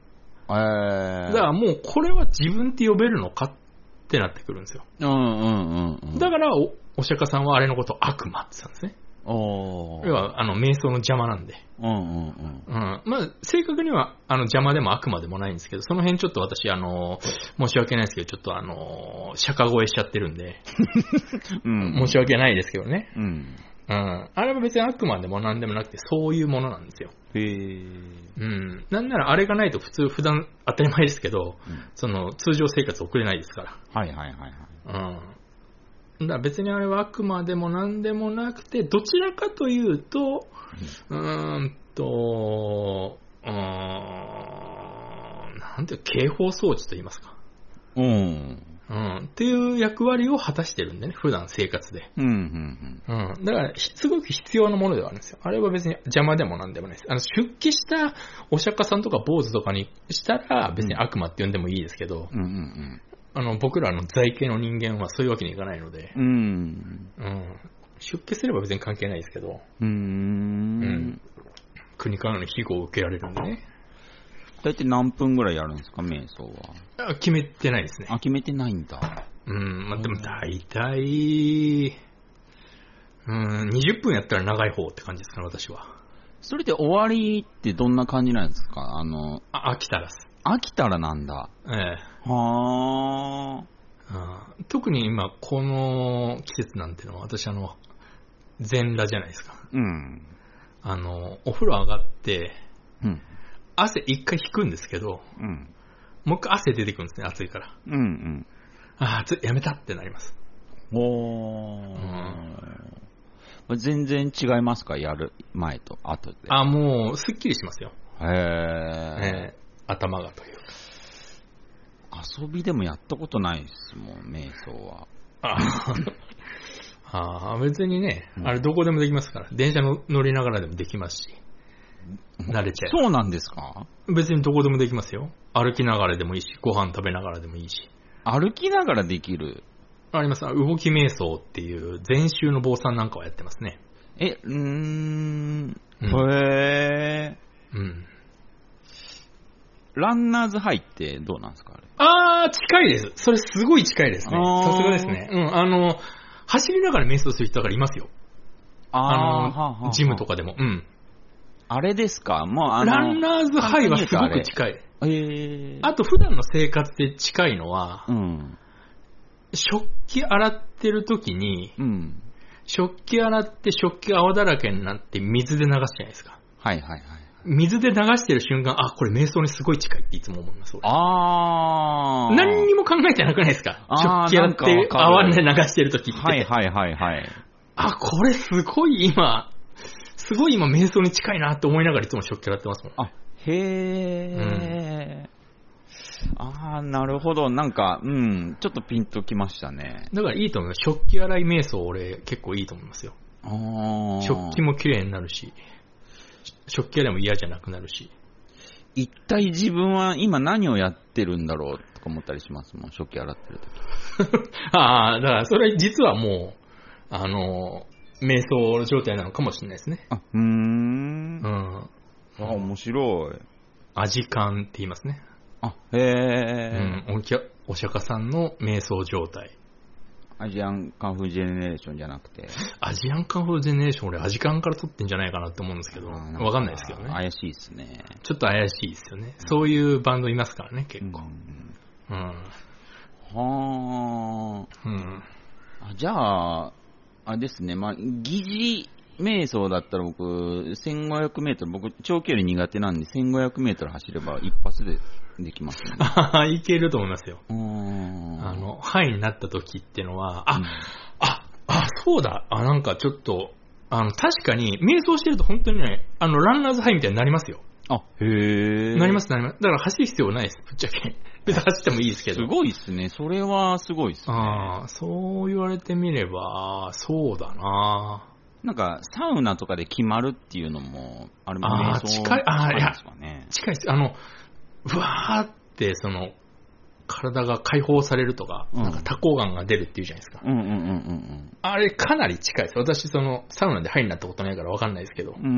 えー。だからもうこれは自分って呼べるのかってなってくるんですよ。うんうんうんうん。だからお、お釈迦さんはあれのことを悪魔って言ったんですね。要は、あの、瞑想の邪魔なんで。うんうんうん。うん。まあ、正確には、あの、邪魔でも悪魔でもないんですけど、その辺ちょっと私、あの、申し訳ないですけど、ちょっとあの、釈迦声しちゃってるんで、うん。申し訳ないですけどね。うん。うん。あれは別に悪魔でも何でもなくて、そういうものなんですよ。へえ。うん。なんならあれがないと普通、普段当たり前ですけど、うんその、通常生活送れないですから。はいはいはいはい。うん。だ別にあれは悪魔でも何でもなくて、どちらかというと、うーんと、うーん、なんていう、警報装置と言いますか。うん。うん。っていう役割を果たしてるんでね、普段生活で。うんうんうん。だから、ひすごく必要なものではあるんですよ。あれは別に邪魔でもなんでもないです。あの、出家したお釈迦さんとか坊主とかにしたら、別に悪魔って呼んでもいいですけど、うん。うんうんあの、僕らの在家の人間はそういうわけにいかないので、うん。うん。うん。出家すれば別に関係ないですけど、うーうんん。国からの庇護を受けられるんでね。大体何分ぐらいやるんですか、瞑想は？あ決めてないですね。あ、決めてないんだ。うん、まあ、でも大体、うん、20分やったら長い方って感じですかね、私は。それで終わりってどんな感じなんですか？あの、あ、飽きたらす。飽きたらなんだ？ええはうん特に今、この季節なんてのは、私あの、全裸じゃないですか。ー。うん。あの、お風呂上がって、うん。汗一回引くんですけど、うん。もう一回汗出てくるんですね、暑いから。うんうん。ああ、暑い、やめたってなります。おー。全然違いますか？やる前と後で。あもう、すっきりしますよ。へええ頭がという。遊びでもやったことないですもん、瞑想は。ああー、別にねう、んあれどこでもできますから。電車の乗りながらでもできますし。慣れちゃえばそうなんですか？別にどこでもできますよ。歩きながらでもいいし、ご飯食べながらでもいいし。歩きながらできる？あります。動き瞑想っていう、禅宗の坊さんなんかはやってますね。え、うーん。うんへー。うん。ランナーズハイってどうなんですかあれ？あー、近いです。それすごい近いですね。さすがですね。うん、あの、走りながら瞑想する人だからいますよ。あの、ジムとか。かでも。うん。あれですか？もうあの。ランナーズハイはすごく近い。い。えー。あと、普段の生活で近いのはう、ん。食器洗ってる時に、うん。食器洗って食器が泡だらけになって水で流すじゃないですか。はいはいはい。水で流してる瞬間、あ、これ瞑想にすごい近いっていつも思います。俺あー。何にも考えてなくないですか？食器洗って泡で流してる時って。はいはいはいはい。あ、これすごい今、すごい今瞑想に近いなって思いながらいつも食器洗ってますもん。あ、へー。あー、なるほど。なんか、うん、ちょっとピンときましたね。だからいいと思います。食器洗い瞑想俺結構いいと思いますよ。あー。食器も綺麗になるし、食器洗いも嫌じゃなくなるし。一体自分は今何をやってるんだろうとか思ったりします？もん、食器洗ってる時。ああ、だからそれ実はもう、あの、瞑想状態なのかもしれないですね。あ、うーんう。ん。あ、面白い。味感って言いますね。あ、へうー。ん。お釈迦さんの瞑想状態。アジアンカンフージェネレーションじゃなくて。アジアンカンフージェネレーション俺アジカンから取ってんじゃないかなって思うんですけど、わかんないですけどね。怪しいですね。ちょっと怪しいですよね。そういうバンドいますからね、結構。うんうん。はうん。あ。あじゃあ、あれですね、まあ、疑似瞑想だったら僕、1500メートル、僕、長距離苦手なんで、1500メートル走れば一発でできますね。ああ、いけると思いますよ。あ、の、ハイになった時ってのは、あ、うんあ、あ、そうだ。あ、なんかちょっと、あの、確かに、瞑想してると本当にね、あの、ランナーズハイみたいになりますよ。あ、へえ。なります、なります。だから走る必要ないです、ぶっちゃけ。別 に走ってもいいですけど。すごいっすね。それはすごいっすね。ああ、そう言われてみれば、そうだななんか、サウナとかで決まるっていうのも、あれもあー瞑想近いあーいやですかね。近いです。あの、うわーって、その、体が解放されるとか、うんなんか多幸感が出るっていうじゃないですか。うんうんうんうんあれかなり近いです。私、その、サウナで入んなったことないからわかんないですけどうん。う。んうん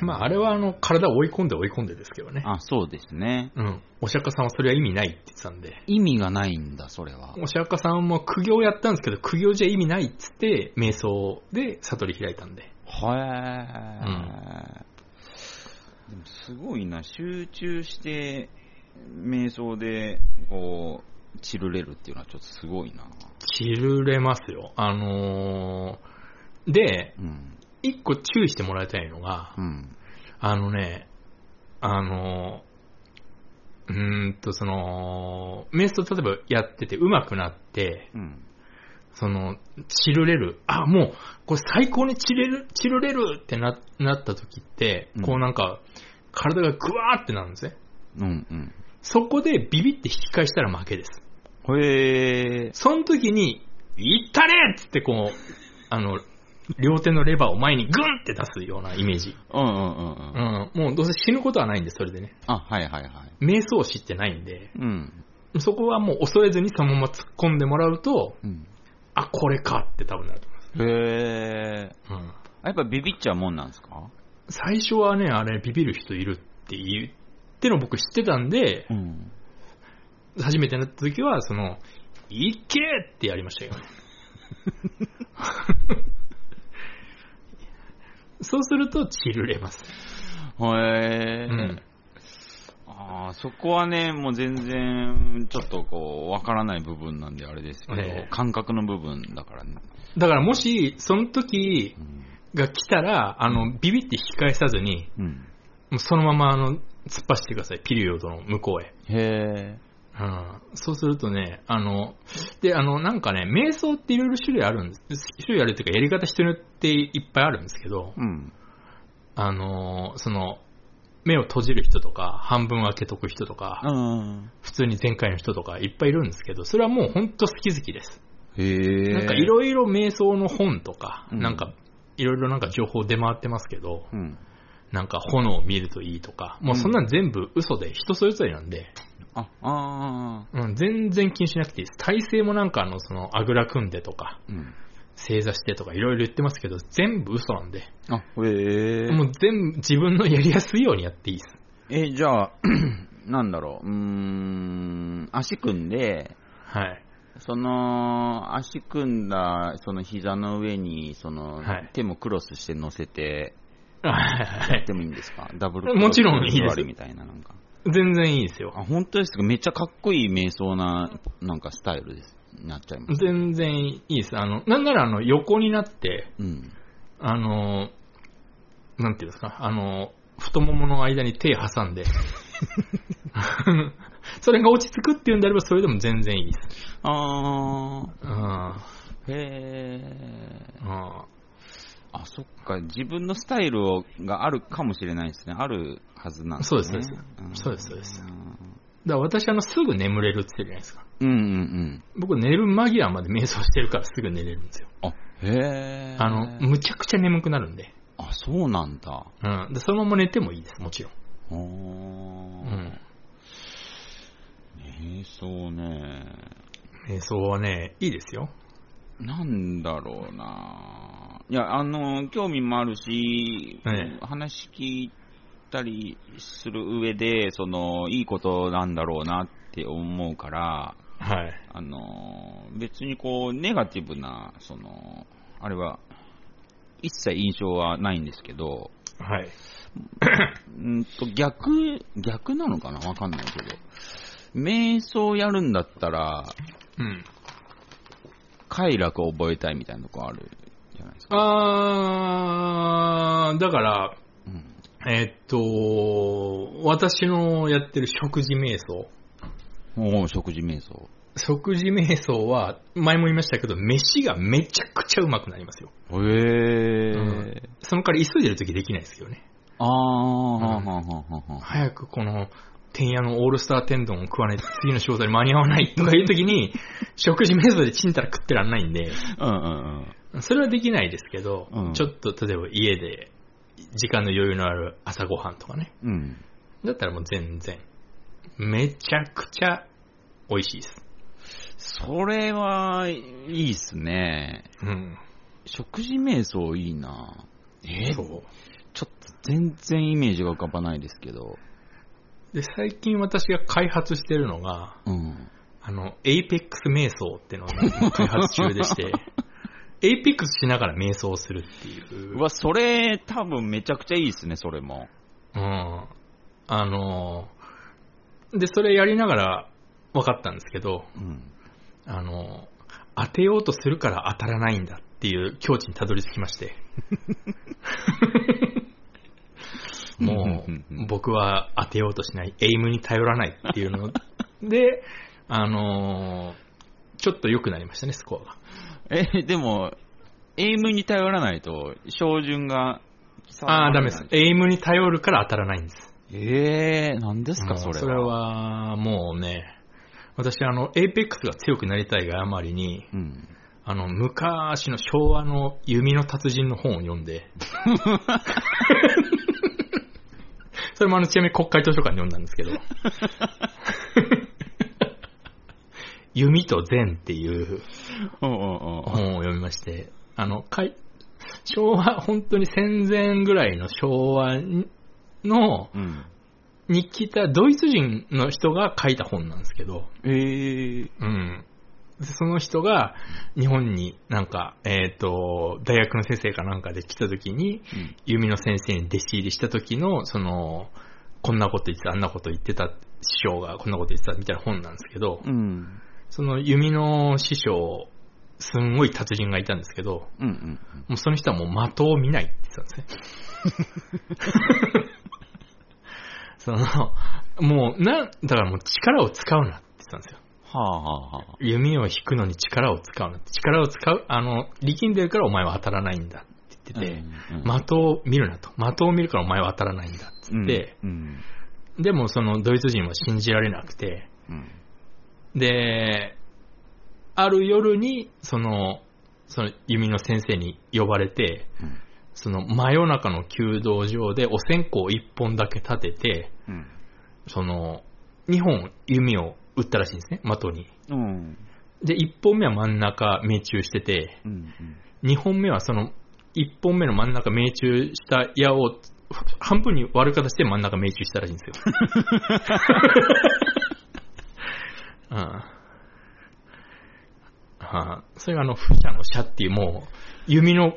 うん。まあ、あれはあの、体を追い込んで追い込んでですけどね。あ、そうですね。うん。お釈迦さんはそれは意味ないって言ってたんで。意味がないんだ、それは。お釈迦さんも苦行やったんですけど、苦行じゃ意味ないっつって、瞑想で悟り開いたんで。はえ、でもすごいな、集中して、瞑想で、こう、チルれるっていうのはちょっとすごいな。切れますよ。あのー、で、うん。一個注意してもらいたいのが、うん。あのね、あのー、うーんと、その、瞑想例えばやってて上手くなって、うん。その、チルれる。あ、もう、これ最高にチルれる、チルれるってななった時ってうん、こうなんか、体がグワーってなるんですね。うんうん。そこでビビって引き返したら負けです。へえ。その時に、いったれっつってこう、あの、両手のレバーを前にグンって出すようなイメージ。うんうんうんう。うんん。もうどうせ死ぬことはないんで、それでね。あ、はいはいはい。瞑想師ってないんで、うん。そこはもう恐れずにそのまま突っ込んでもらうと、うん。あ、これかって多分なると思います。へえ。うん。やっぱビビっちゃうもんなんですか？最初はね、あれビビる人いるって言っての僕知ってたんで、うん。初めてなった時は、その、いけってやりましたよね。そうすると、チルれます。へえ。うんああ、そこはね、もう全然、ちょっとこう、わからない部分なんであれですけど、ええ感覚の部分だからね。だからもし、その時うん。が来たら、あの、ビビって引き返さずに、うん。もうそのまま、あの、突っ走ってください。ピリオドの向こうへ。へえ。うん。そうするとね、あの、で、あの、なんかね、瞑想っていろいろ種類あるんです。種類あるっていうか、やり方人によっていっぱいあるんですけど、うん。あの、その、目を閉じる人とか、半分開けとく人とか、うん。普通に前回の人とかいっぱいいるんですけど、それはもう本当好き好きです。へえ。なんかいろいろ瞑想の本とか、うんなんかいろいろなんか情報出回ってますけど、うん。なんか炎を見るといいとか、もうそんなん全部嘘で人それぞれなんで、あ、あうん、全然気にしなくていいです。体勢もなんかあの、その、あぐら組んでとか、ー。うん。正座してとかいろいろ言ってますけど、全部嘘なんで、あ、へえ。もう全部自分のやりやすいようにやっていいです。え、じゃあ、なんだろう、うーん、足組んで、はい。その、足組んだ、その膝の上に、その、はい手もクロスして乗せて、はいやってもいいんですか？ダブル もちろんいいです座りみたいな、なんか。全然いいですよ。あ、本当ですか？めっちゃかっこいい瞑想な、なんかスタイルです。なっちゃいます。全然いいです。あの、なんならあの、横になって、うん。あの、なんていうんですか、あの、太ももの間に手挟んで、それが落ち着くっていうんであれば、それでも全然いいです。あうん。ー、へえ。うんあ、そっか。自分のスタイルをがあるかもしれないですね。あるはずなんですね。そうですそうですんそうですそうですだから私あの、すぐ眠れるって言ってるじゃないですか。うんうんうん。僕寝る間際まで瞑想してるからすぐ寝れるんですよ。あ、へえ。あの、むちゃくちゃ眠くなるんで。あ、そうなんだ。うん。で、そのまま寝てもいいです、もちろん。おー。うん。瞑想ね。瞑想はね、いいですよ。なんだろうな。いや、あの、興味もあるし、ええ話聞いたりする上で、その、いいことなんだろうなって思うから、はい。あの、別にこう、ネガティブな、その、あれは、一切印象はないんですけど、はい。うんと逆、逆なのかな？わかんないけど。瞑想やるんだったら、うん。快楽を覚えたいみたいなとこあるじゃないですか。あー、だから、うん。えーっと、私のやってる食事瞑想。おー食事瞑想。食事瞑想は、前も言いましたけど、飯がめちゃくちゃうまくなりますよ。へえうんその代わり急いでる時できないですけどね。あー、はんはんはんは早くこの、天屋のオールスター天丼を食わないと次の仕事に間に合わないとかいう時に、食事瞑想でちんたら食ってらんないんで、うんうんうん。それはできないですけど、うんちょっと例えば家で時間の余裕のある朝ごはんとかね。うん。だったらもう全然、めちゃくちゃ美味しいです。それは、いいっすね。うん。食事瞑想いいなえ？そう。ちょっと全然イメージが浮かばないですけど。で、最近私が開発してるのが、うん。あの、エイペックス瞑想っていうのを今開発中でして、エイペックスしながら瞑想するっていうう。わ、それ多分めちゃくちゃいいっすね、それも。うん。あの、で、それやりながら分かったんですけど、うん。あの、当てようとするから当たらないんだっていう境地にたどり着きまして。もう僕は当てようとしない、エイムに頼らないっていうので、あのちょっと良くなりましたね、スコアが。え、でも、エイムに頼らないと、照準が、ああ、ダメです。エイムに頼るから当たらないんです。ええー、何ですか、それは。それは、もうね、私、あの、エイペックスが強くなりたいがあまりに、うん。あの、昔の昭和の弓の達人の本を読んで、それもあの、ちなみに国会図書館で読んだんですけど、弓と禅っていう。本を読みまして、あの、かい昭和、本当に戦前ぐらいの昭和の、うん。に来たドイツ人の人が書いた本なんですけど、ええー。うん。でその人が日本になんか、えっ、と、大学の先生かなんかで来た時に、うん弓の先生に弟子入りした時の、その、こんなこと言ってた、あんなこと言ってた、師匠がこんなこと言ってたみたいな本なんですけど、うん。その弓の師匠、すんごい達人がいたんですけど、うんうんもうその人はもう的を見ないって言ってたんですね。その、もう、な、だからもう力を使うなって言ってたんですよ。はあはあはあ。弓を引くのに力を使うなって。力を使う、あの、力んでるからお前は当たらないんだって言ってて、うん的を見るなと。的を見るからお前は当たらないんだって言って、うん。でもそのドイツ人は信じられなくて、うん。で、ある夜に、その、その弓の先生に呼ばれて、うんその真夜中の弓道場でお線香を一本だけ立てて、うん。その、二本弓を撃ったらしいんですね、的に。うん。で、一本目は真ん中命中してて、うん。二本目はその、一本目の真ん中命中した矢を、ふ半分に割る形で真ん中命中したらしいんですよ。うん。はあ、それがあの、不射の射っていうもう、弓の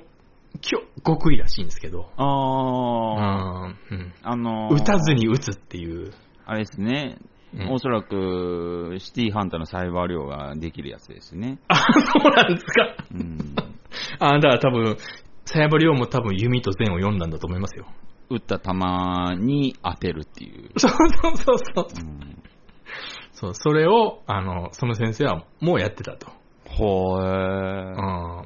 極意らしいんですけど、ああ、うんうんあのー撃たずに撃つっていう。あれですね。うんおそらく、シティハンターのサイバー量ができるやつですね。あ、そうなんですか。うん。あ、だから多分、サヤバリオも多分弓と禅を読んだんだと思いますよ。撃った弾に当てるっていう。そうそうそうそう。うん、そう、それを、あの、その先生はもうやってたと。ほうえ。ん。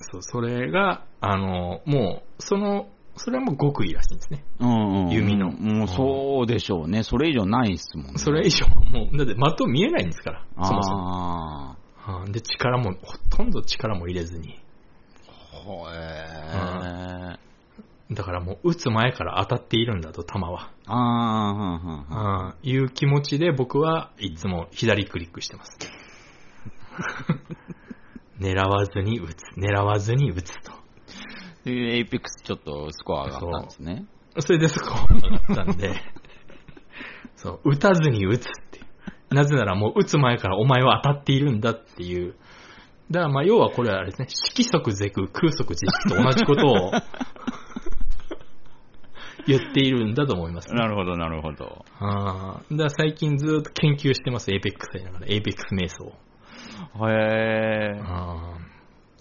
そう、それが、あの、もう、その、それはもう極意らしいんですね。うんうん、弓のもうそうでしょうね。それ以上ないっすもんね。それ以上、もう、だって的見えないんですから、そもそも。あうんで、力も、ほとんど力も入れずに。あ。ほえ。だからもう、撃つ前から当たっているんだと、弾は。ああ、はんはんはんうん、いう気持ちで僕はいつも左クリックしてます。狙わずに撃つ、狙わずに撃つと。で、 Apexちょっとスコア上がったんですね。それでスコアが上がったんで、そう、撃たずに撃つって。なぜならもう撃つ前からお前は当たっているんだっていう。だからまあ要はこれはあれですね、色即是空、空即是色と同じことを 言っているんだと思います、ね。なるほど、なるほど。ああ、だ最近ずっと研究してます、 Apexやりながら、 Apex瞑想。へえ。あ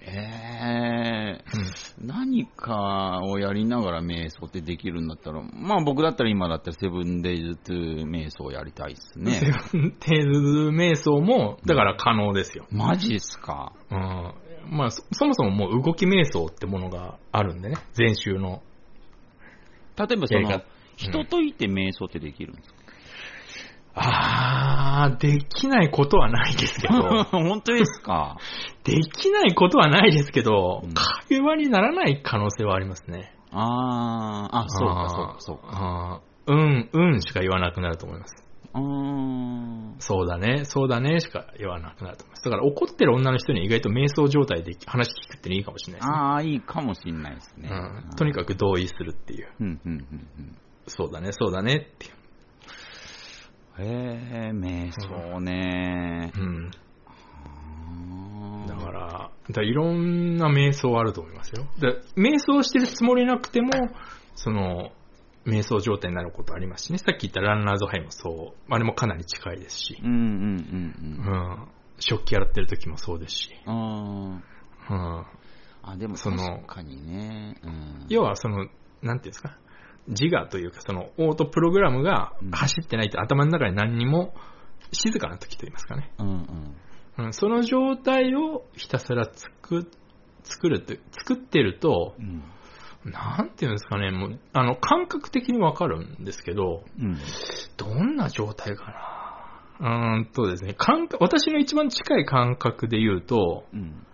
ええーうん何かをやりながら瞑想ってできるんだったら、まあ僕だったら今だったらセブンデイズトゥー瞑想やりたいっすね。セブンテーズ瞑想も、だから可能ですよ。マジっすか？うん。まあそ、そもそももう動き瞑想ってものがあるんでね、前週の。例えばそのやり方、人といて瞑想ってできるんですか、あー、できないことはないですけど、本当ですか？できないことはないですけど、うん会話にならない可能性はありますね。あー、あ、そうか、そうか、そうか。うん、うんしか言わなくなると思います。うーん。そうだね、そうだねしか言わなくなると思います。だから怒ってる女の人に意外と瞑想状態で話聞くってのいいかもしれないですね。あー、いいかもしれないですね。うん、とにかく同意するっていう。うん、うん、うん、うん。そうだね、そうだねっていう。へえ、瞑想ね。うん。だから、だからいろんな瞑想あると思いますよ。で瞑想してるつもりなくても、その、瞑想状態になることありますしね。さっき言ったランナーズハイもそう。あれもかなり近いですしう。ん、うん、うん、ううん。ん。食器洗ってる時もそうですし。あーうん。あ、でもその確かにね。うん。要はその、なんていうんですか？自我というか、その、オートプログラムが走ってないと頭の中に何にも静かな時と言いますかね。うん、うん。うん、その状態をひたすら作作るって、作ってると、うん。なんていうんですかね、もう、あの、感覚的にわかるんですけど、うん。どんな状態かなうーんとですね、感覚、私の一番近い感覚で言うと、うん。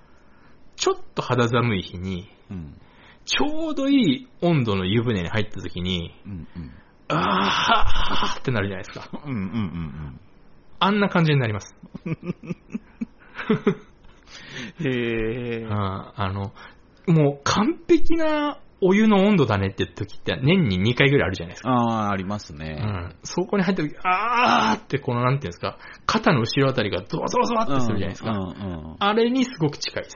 ちょっと肌寒い日に、うん。ちょうどいい温度の湯船に入った時に、うん。うん。あーってなるじゃないですか。うん。うん。うん。あんな感じになります。へえ。ああの、もう完璧なお湯の温度だねって時って年に2回ぐらいあるじゃないですか。ああ、ありますうね。ん。そこに入った時、あーってこのなんていうんですか、肩の後ろあたりがゾワゾワゾワってするじゃないですか。うんうんあれにすごく近いです。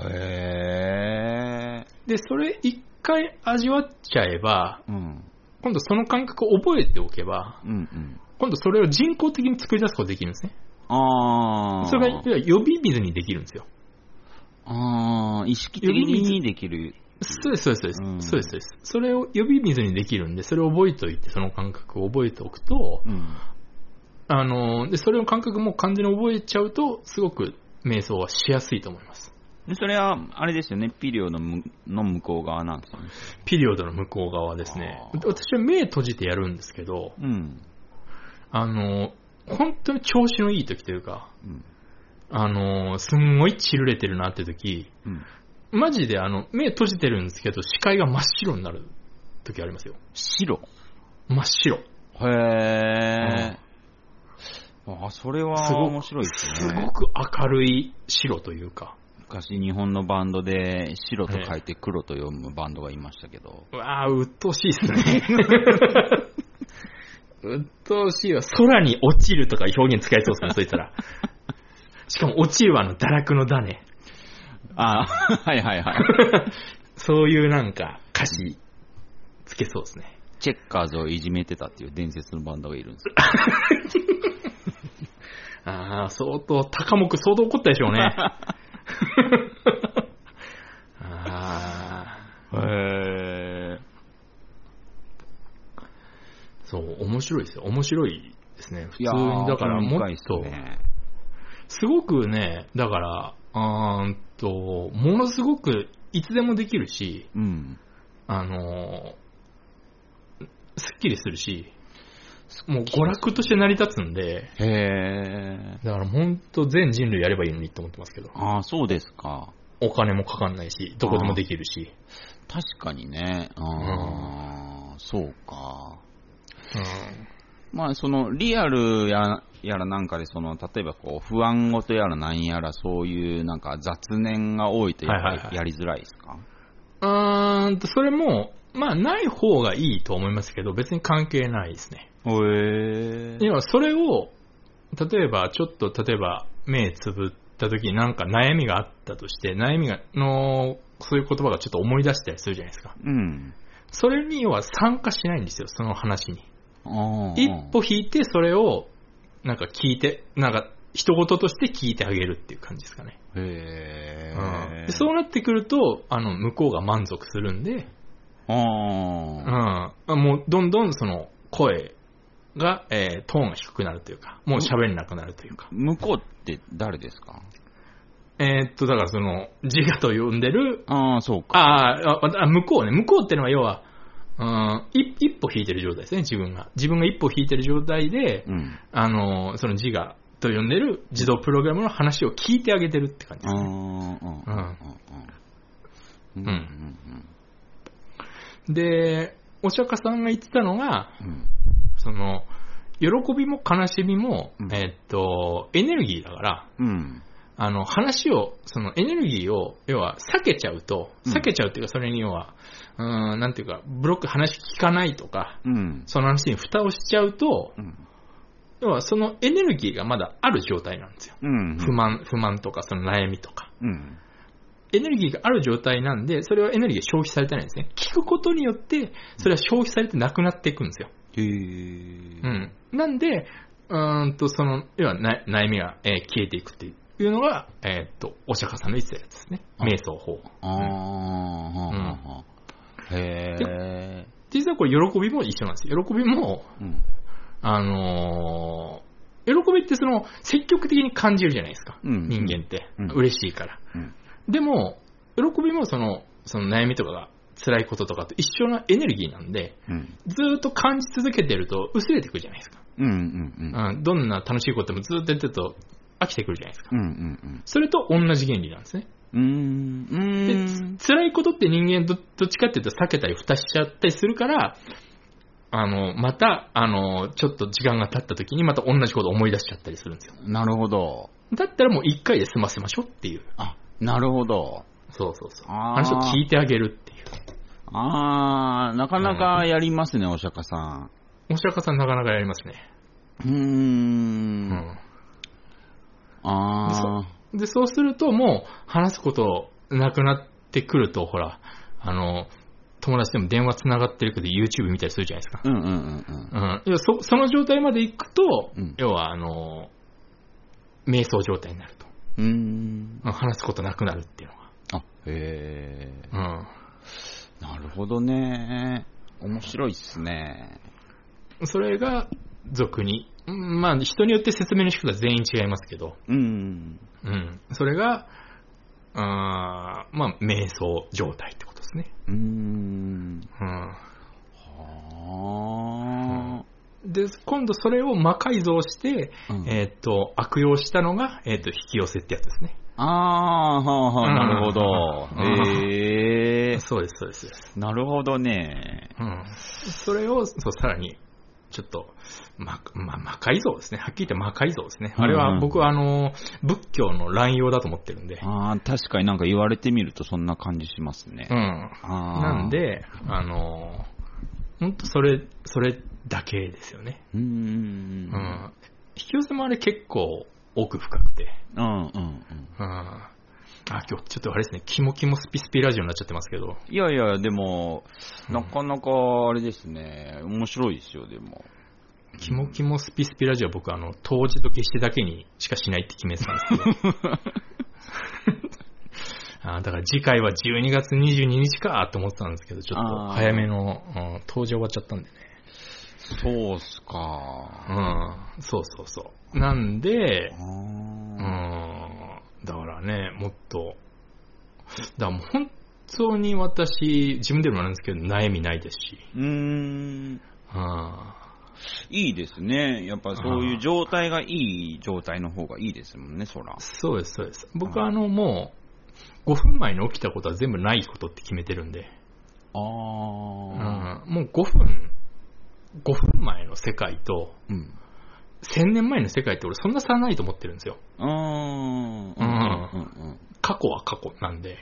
へえ。で、それ一回味わっちゃえば、うん。今度その感覚を覚えておけば、うんうん。今度それを人工的に作り出すことができるんですね。ああ。それが予備水にできるんですよ。ああ、意識的にできる。そうです、そうです、そううんです。そうです、そうです。それを予備水にできるんで、それを覚えておいて、その感覚を覚えておくと、うん。あの、で、それの感覚も完全に覚えちゃうと、すごく瞑想はしやすいと思います。でそれは、あれですよね、ピリオドの向こう側なんですよね。ピリオドの向こう側ですね私は目閉じてやるんですけど、うん。あの、本当に調子のいい時というか、うん。あの、すんごいチルれてるなって時、うん。マジであの、目閉じてるんですけど、視界が真っ白になる時ありますよ。白？真っ白。へえ。あ、それはすごく面白いですね。すごく明るい白というか、昔日本のバンドで白と書いて黒と読むバンドがいましたけど。うわぁ、鬱陶しいですね。鬱陶しいわ。空に落ちるとか表現使いそうですね、そう言ったら。しかも落ちるはあの堕落のだね。あ はいはいはい。そういうなんか歌詞つけそうですね。チェッカーズをいじめてたっていう伝説のバンドがいるんですよ。ああ、相当、高目相当怒ったでしょうね。ああ、へえ。そう、面白いですよ。面白いですね。普通に、だからもっと、ね。すごくね、だから、あーんと、ものすごくいつでもできるし、うん。あのーすっきりするし、もう娯楽として成り立つんで、へえ。だから本当全人類やればいいのにと思ってますけど、ああ、そうですか。お金もかかんないし、どこでもできるし、確かにね。ああ、そうか。まあ、その、リアルや、やらなんかで、その、例えばこう、不安事やらなんやら、そういうなんか雑念が多いとやっぱはいはいはいりやりづらいですか、うーんと、それも、まあ、ない方がいいと思いますけど、別に関係ないですね。へえ。要は、それを、例えば、ちょっと、例えば、目つぶった時になんか悩みがあったとして、悩みが、の、そういう言葉がちょっと思い出したりするじゃないですか。うん。それに要は参加しないんですよ、その話に。一歩引いて、それを、なんか聞いて、なんか、一言として聞いてあげるっていう感じですかね。へえ。うんでそうなってくると、あの、向こうが満足するんで、ああ。うん、もうどんどんその声が、えートーンが低くなるというか、もう喋れなくなるというか。向こうって誰ですか？えーっと、だからその、自我と呼んでる、ああ、そうか。あーあ、あ向こうね、向こうってのは要は、うん。一一歩引いてる状態ですね、自分が。自分が一歩引いてる状態で、うん。あの、その自我と呼んでる自動プログラムの話を聞いてあげてるって感じですね。うん。うん。で、お釈迦さんが言ってたのが、うん。その、喜びも悲しみも、うん。えっと、エネルギーだから、うん。あの、話を、そのエネルギーを、要は避けちゃうと、うん。避けちゃうっていうか、それに要は、うーん、なんていうか、ブロック話聞かないとか、うんその話に蓋をしちゃうと、うん要はそのエネルギーがまだある状態なんですよ。うん不満、不満とか、その悩みとか。うんエネルギーがある状態なんで、それはエネルギーが消費されてないんですね。聞くことによって、それは消費されてなくなっていくんですよ。へーうん。なんで、うーんと、その、要はな悩みが、えー消えていくっていうのが、えーっと、お釈迦さんの言ってたやつですね。あ瞑想法。あーはあはあはあへえ実はこれ喜びも一緒なんですよ。喜びも、うんあのー喜びってその、積極的に感じるじゃないですか。うん人間って。うん嬉しいから。うんでも、喜びもその、その悩みとかが辛いこととかと一緒のエネルギーなんで、うんずーっと感じ続けてると薄れてくるじゃないですか。うんうんうんうん、どんな楽しいことでもずーっとやってると飽きてくるじゃないですか。うんうんそれと同じ原理なんですね。うんうでん辛いことって人間どどっちかっていうと避けたり蓋しちゃったりするから、あの、また、あの、ちょっと時間が経った時にまた同じことを思い出しちゃったりするんですよ。なるほどだったらもう一回で済ませましょうっていう。あなるほどそうそうそう。話を聞いてあげるっていう。ああなかなかやりますねお釈迦さんお釈迦さんなかなかやりますね。うーんああで、そうするともう話すことなくなってくると、ほら、あの、友達でも電話つながってるけど YouTube 見たりするじゃないですか。うんうんうんうん。そその状態まで行くと、うん。要はあの、瞑想状態になると。うーん。うん話すことなくなるっていうのあへえが。なるほどね。面白いっすね。うん。それが、俗に、うんまあ人によって説明の仕方は全員違いますけど、うんうん。それが、あーまあ、瞑想状態ってことですね。うーんうん。はあで、今度それを魔改造して、うんえーっと、悪用したのが、えーっと、引き寄せってやつですね。ああ、はあはあ、なるほど。うんへえそうです、そうです。なるほどね。うん。それを、そう、さらに、ちょっと、ま、ま、魔改造ですね。はっきり言って魔改造ですね。あれは、僕はあの、仏教の乱用だと思ってるんで。ああ、確かになんか言われてみるとそんな感じしますねう。ん。なん、で、あの、本当それ、それだけですよね。うーん。うん。引き寄せもあれ結構奥深くて。うんうんうん。うん。あ、今日ちょっとあれですね、キモキモスピスピラジオになっちゃってますけど。いやいや、でも、うんなかなかあれですね、面白いですよ、でも。キモキモスピスピラジオは僕あの、当時と消してだけにしかしないって決めてたんですけど。あだから次回は12月22日かと思ってたんですけど、ちょっと早めの、うん、当時終わっちゃったんでね。そうっすうか。ん、そうそうそう。なんで、あうーん、だからね、もっと、だからもう本当に私、自分でもなんですけど、悩みないですし。うーん。うんいいですね。やっぱそういう状態がいい状態の方がいいですもんね、そら。そうです、そうです。僕はあの、もう、5分前に起きたことは全部ないことって決めてるんで、あうん、あ。もう5分、5分前の世界と、うん。1000年前の世界って俺そんな差ないと思ってるんですよ。うーん。うん。うん。うん。過去は過去なんで、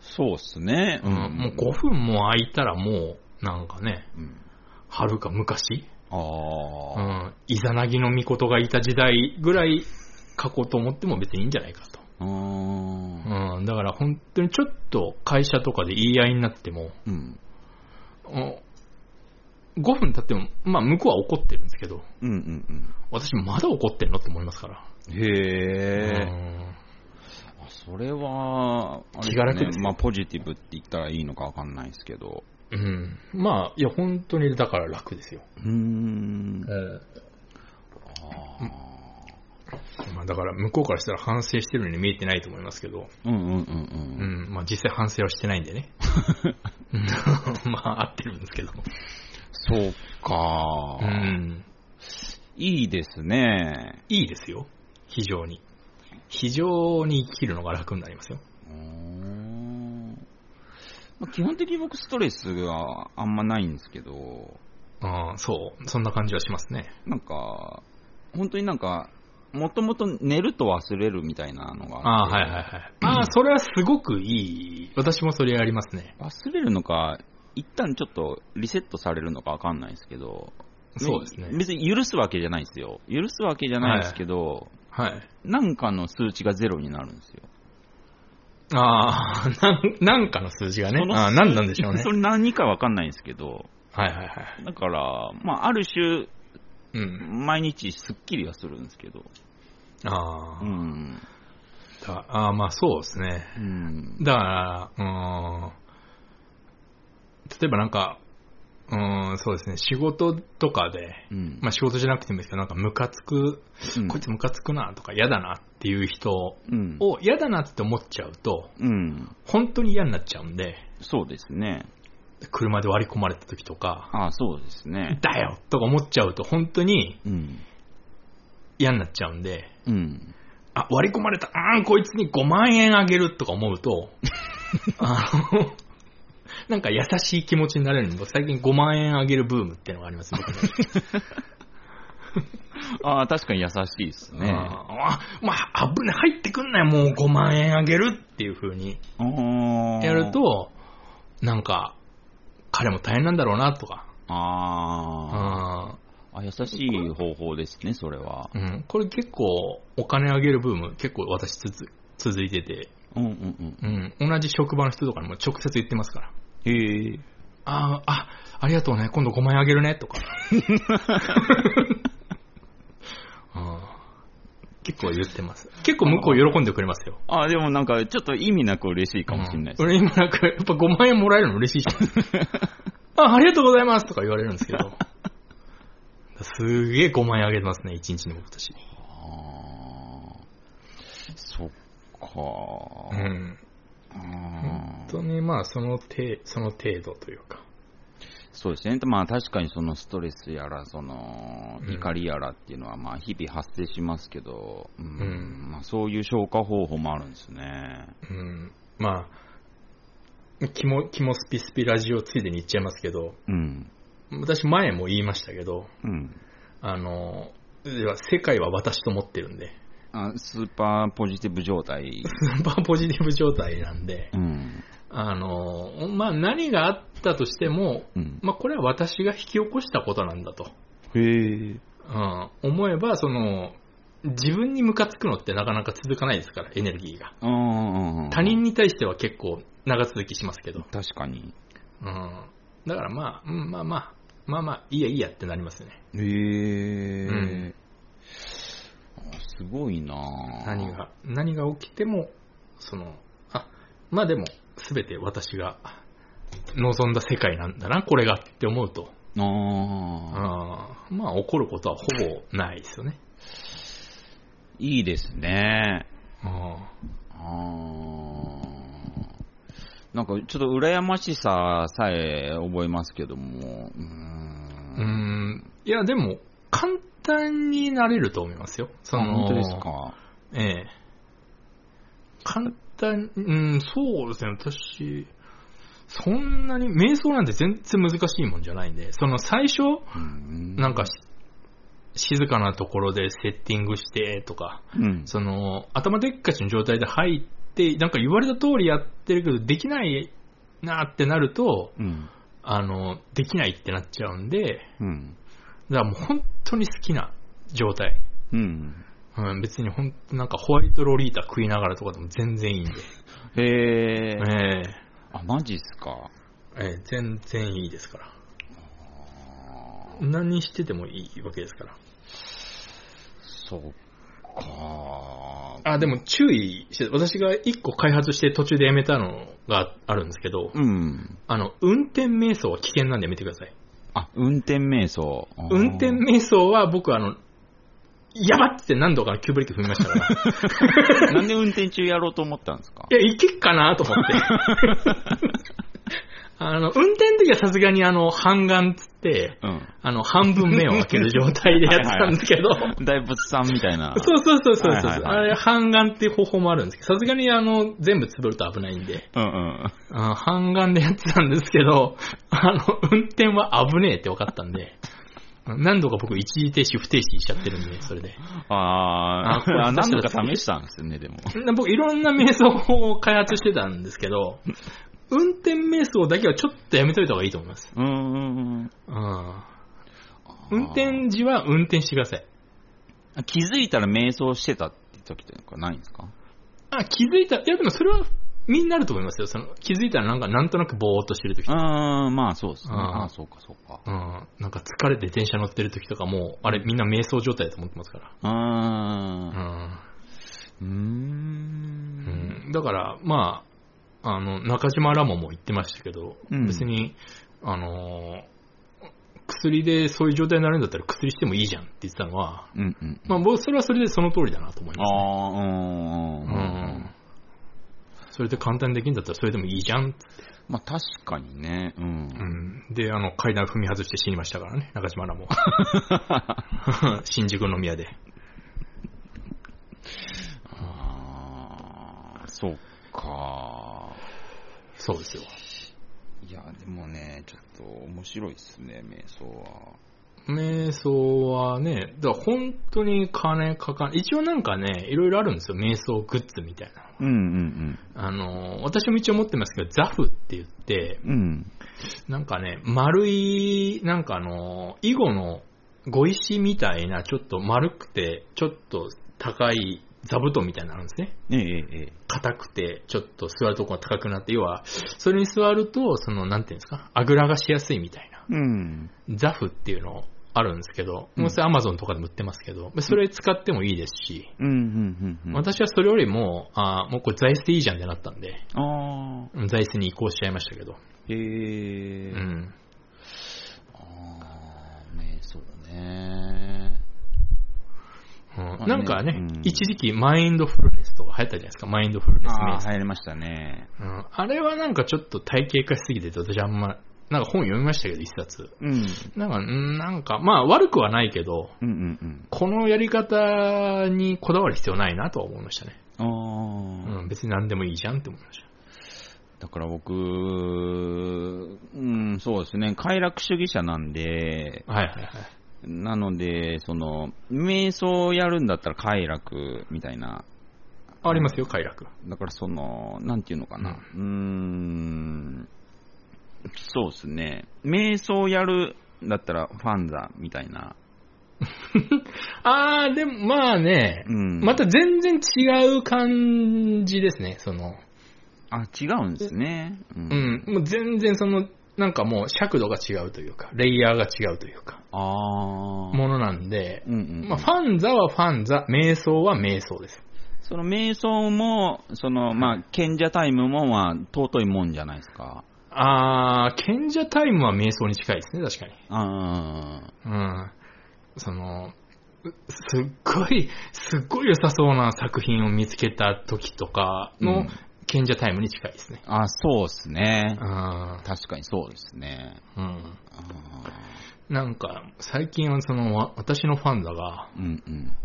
そうっすね。うん、もう5分も空いたらもう、なんかね、うん。はるか昔、あうあ。ん、イザナギの御事がいた時代ぐらい過去と思っても別にいいんじゃないかと。うーん。うん、だから本当にちょっと会社とかで言い合いになっても、うん。お5分経っても、まあ向こうは怒ってるんですけど、うんうん私まだ怒ってんのって思いますから。うん。へえ。うんあそれは、あれ気が楽ですよまあ、ポジティブって言ったらいいのかわかんないですけど。うん。まあ、いや本当にだから楽ですよ。うーん。まあだから向こうからしたら反省してるように見えてないと思いますけど、うんうんうんう。うんん、まあ実際反省はしてないんでね。まあ、合ってるんですけど。そうか、うん。いいですね。いいですよ。非常に。非常に生きるのが楽になりますよ。うまあ基本的に僕ストレスはあんまないんですけど、ああ、そう。そんな感じはしますね。なんか、本当になんか、もともと寝ると忘れるみたいなのがああ、はいはいはい。ああ、それはすごくいい。私もそれやりますね。忘れるのか、一旦ちょっとリセットされるのかわかんないですけど、そうですね。別に許すわけじゃないですよ。許すわけじゃないですけど、はい。なんかの数値がゼロになるんですよ。ああ、なん、かの数字がねああ、なんなんでしょうねそ。れ何かわかんないんですけど、はいはいはい。だから、まあ、ある種、うん。毎日すっきりはするんですけど、ああ、うん。だああ、まあそうですね。うん。だから、うーん。例えばなんか、うーん、そうですね、仕事とかで、うん。まあ仕事じゃなくてもいいですけど、なんかムカつく、うんこいつムカつくなとか嫌だなっていう人うん。を嫌だなって思っちゃうと、うん。本当に嫌になっちゃうんで、そうですね。車で割り込まれた時とか、ああ、そうですね。だよとか思っちゃうと本当にうん。嫌になっちゃうんで、うん。あ、割り込まれた、あーこいつに5万円あげるとか思うと、あの、なんか優しい気持ちになれるんで、最近5万円あげるブームっていうのがあります、ああ、確かに優しいですね。あーまあ、危ね、入ってくんなよ、もう5万円あげるっていう風に。やる、と、なんか、彼も大変なんだろうなとか、あああ、あ優しい方法ですね、それは。ーうん、これ結構、お金あげるブーム、結構私つづ続いてて、うんうんうん。うん、同じ職場の人とかにも直接言ってますから。へえ。あーあ、ありがとうね、今度5万円あげるね、とか。あー結構言ってます。結構向こう喜んでくれますよ。あでもなんか、ちょっと意味なく嬉しいかもしれないです。うん俺今なんか、やっぱ5万円もらえるの嬉しいじゃん。あ、ありがとうございますとか言われるんですけど。すげえ5万円あげてますね、1日に僕たち。あーそっか。うん。本当にまあ、その程、その程度というか。そうですね。まあ確かにそのストレスやら、そのうん怒りやらっていうのはまあ日々発生しますけど、うんうんまあ、そういう消化方法もあるんですね。うん。まあ、キモ、キモスピスピラジオついでに言っちゃいますけど、うん。私前も言いましたけど、うん。あの、世界は私と思ってるんで、あスーパーポジティブ状態。スーパーポジティブ状態なんで、うん。あの、まあ何があったとしても、うん。まあこれは私が引き起こしたことなんだと、へえ。うん、思えば、その、自分にムカつくのってなかなか続かないですから、エネルギーが。他人に対しては結構長続きしますけど。確かに。うん。だからまあ、うん、まあまあ、まあまあ、いいやいいやってなりますね。へえ、うんあすごいなぁ何が、何が起きても、その、あ、まあでも、すべて私が望んだ世界なんだな、これがって思うと、ああーまあ起こることはほぼないですよね。ーいいですね。ああー。なんかちょっと羨ましささえ覚えますけども、うーーうんん、いやでも、簡単になれると思いますよ。そのあ本当ですか？ええ。簡単、うん、そうですね、私、そんなに、瞑想なんて全然難しいもんじゃないんで、その最初、うんなんかし、静かなところでセッティングしてとか、うん。その、頭でっかちの状態で入って、なんか言われた通りやってるけど、できないなってなると、うん。あの、できないってなっちゃうんで、うん。だからもう本当に好きな状態。うん。うん、別に本当なんかホワイトロリータ食いながらとかでも全然いいんで。へええ。えあ、マジっすか？ええ全然いいですから。何しててもいいわけですから。そうか。あ、でも注意して、私が一個開発して途中でやめたのがあるんですけど、うん。あの、運転瞑想は危険なんでやめてください。あ、運転瞑想。運転瞑想は僕あの、やばって何度か急ブレーキ踏みましたから。なんで運転中やろうと思ったんですか？いや、いけっかなと思って。あの、運転の時はさすがにあの、半眼つって、うん。あの、半分目を開ける状態でやってたんですけど、大仏さんみたいな。そうそうそうそうそう、はいはいはいあれ、半眼っていう方法もあるんですけど、さすがにあの、全部潰ると危ないんで、うんうん。あ半眼でやってたんですけど、あの、運転は危ねえって分かったんで、何度か僕一時停止不停止しちゃってるんで、それで。あーあ、何度か試したんですよね、でも。で僕いろんな瞑想法を開発してたんですけど、運転瞑想だけはちょっとやめといた方がいいと思います。うんうんうん。うん運転時は運転してください。気づいたら瞑想してたって時ってなんかないんですか？あ、気づいた、いやでもそれはみんなあると思いますよ。その気づいたらなんかなんとなくぼーっとしてる時とかあー、まあそうですね。あーあー、そうかそうか。うん、なんか疲れて電車乗ってる時とかもう、あれみんな瞑想状態だと思ってますから。あうんー。うーん。うん、だから、まあ、あの、中島ラモも言ってましたけど、うん別に、あのー薬でそういう状態になるんだったら薬してもいいじゃんって言ってたのは、うんうん。まあ僕それはそれでその通りだなと思います、ね。あー、うん。それで簡単にできるんだったらそれでもいいじゃん。まあ確かにね。う。うんん。で、あの、階段踏み外して死にましたからね、中島ラモ。新宿の宮で。あー、そうか。そうですよ。いや、でもね、ちょっと面白いですね、瞑想は。瞑想はね、だから本当に金かかん、一応なんかね、いろいろあるんですよ、瞑想グッズみたいな。うんうんあの、私も一応持ってますけど、ザフって言って、うん。うん。なんかね、丸い、なんかあの、囲碁の碁石みたいな、ちょっと丸くて、ちょっと高い座布団みたいなのあるんですね。ええええ。硬くて、ちょっと座るとこが高くなって、要は、それに座ると、その、なんていうんですか、あぐらがしやすいみたいな。うん。ザフっていうのあるんですけど、うんもうそれアマゾンとかでも売ってますけど、それ使ってもいいですし、うんうん。私はそれよりも、あーもうこれ座椅子でいいじゃんってなったんで、あうん座椅子に移行しちゃいましたけど、ー。へえ。うん。あー、瞑想ね。なんかね、うん一時期マインドフルネスとか流行ったじゃないですか、マインドフルネス瞑あ。流行りましたね。うん、あれはなんかちょっと体系化しすぎてて、私あんま、なんか本読みましたけど、一冊。うん。なんか、うんなんか、まあ悪くはないけど、うんうんうん。このやり方にこだわる必要ないなとは思いましたね。あー。うん、別に何でもいいじゃんって思いました。だから僕、うん、そうですね、快楽主義者なんで、はいはいはい。なので、その、瞑想をやるんだったら快楽みたいな、ありますよ、快楽。だからその、なんていうのかな、うーん、そうですね、瞑想やるんだったらファンザみたいな、あー、でもまあね、うん。また全然違う感じですね、その、あ、違うんですね。ううん、もう全然その、なんかもう尺度が違うというか、レイヤーが違うというか、ああ。ものなんで、うんうんうんまあ、ファンザはファンザ、瞑想は瞑想です。その瞑想も、その、まあ、賢者タイムも、まあ、尊いもんじゃないですか。あー、賢者タイムは瞑想に近いですね、確かに。あうん。その、うすっごい、すっごい良さそうな作品を見つけた時とかうのん賢者タイムに近いですね。あ、そうですね。うん。確かにそうですね。うん。あなんか、最近はその、わ私のファンザが、ーうんうん。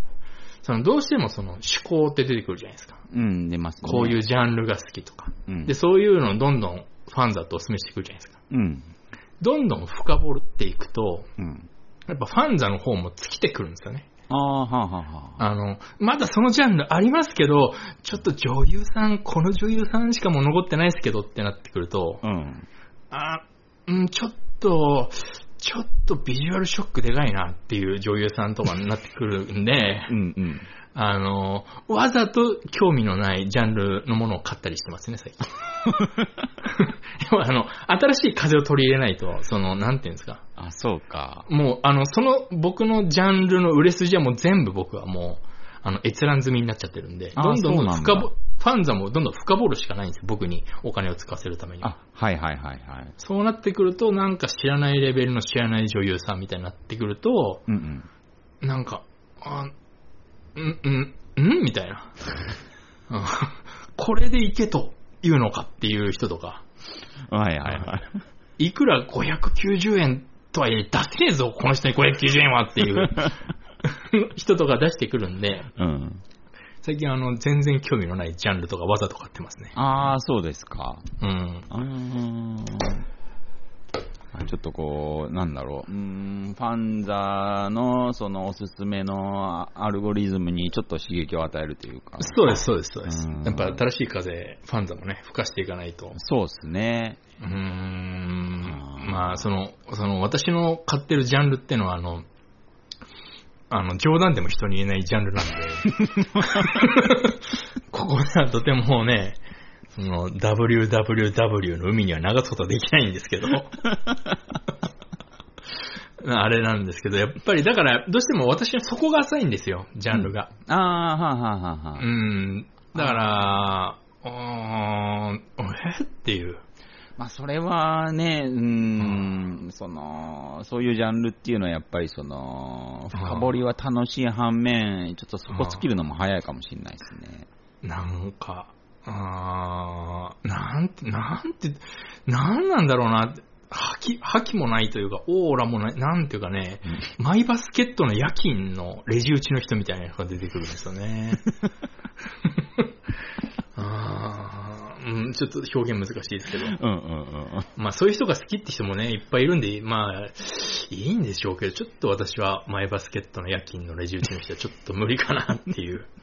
その、どうしてもその、思考って出てくるじゃないですか。うん、出ますね。こういうジャンルが好きとか。うん。で、そういうのをどんどんファンザとお勧めしてくるじゃないですか。うん。どんどん深掘っていくと、うん。やっぱファンザの方も尽きてくるんですよね。ああ、はあ、はあ、はあ。あの、まだそのジャンルありますけど、ちょっと女優さん、この女優さんしかもう残ってないですけどってなってくると、うん。あ、うん、ちょっと、ちょっとビジュアルショックでかいなっていう女優さんとかになってくるんで、うん、うん。あの、わざと興味のないジャンルのものを買ったりしてますね、最近。あの、新しい風を取り入れないと、その、なんていうんですか。あ、そうか。もう、あの、その僕のジャンルの売れ筋はもう全部僕はもう、あの、閲覧済みになっちゃってるんで、あどんどんだん深ぼ、ファンザもどんどん深掘るしかないんですよ、僕にお金を使わせるためには。あ、はいはいはいはい。そうなってくると、なんか知らないレベルの知らない女優さんみたいになってくると、うんうん。なんか、あ、ん、ん、んみたいな。うんこれでいけというのかっていう人とか、はいはいはい。いくら590円とはいえ出せねえぞ、この人に590円はっていう 人とか出してくるんで、うん。最近あの、全然興味のないジャンルとか技とか買ってますね。ああ、そうですか。うん。うーん。ちょっとこう、なんだろう。うーん、ファンザの、そのおすすめのアルゴリズムにちょっと刺激を与えるというか。そうです、そうです、そうですうん。やっぱ新しい風、ファンザもね、吹かしていかないと。そうですね。うーんまあ、その、その、私の買ってるジャンルってのは、あの、あの、冗談でも人に言えないジャンルなんで、ここではとてもね、その、WWW の海には流すことはできないんですけど、あれなんですけど、やっぱりだから、どうしても私はそこが浅いんですよ、ジャンルが。ああ、はあはあはあはあ。うん。だから、うーん、え？っていう。まあ、それはね、うーん、その、そういうジャンルっていうのはやっぱりその、深掘りは楽しい反面、ちょっとそこ尽きるのも早いかもしれないですね。なんか、あーなんて、なんて、なんなんだろうな、覇気、覇気もないというか、オーラもない、なんていうかね、マイバスケットの夜勤のレジ打ちの人みたいな人が出てくるんですよね。あーうん、ちょっと表現難しいですけど。うんうんうん。まあそういう人が好きって人もね、いっぱいいるんで、まあ、いいんでしょうけど、ちょっと私はマイバスケットの夜勤のレジ打ちの人はちょっと無理かなっていう。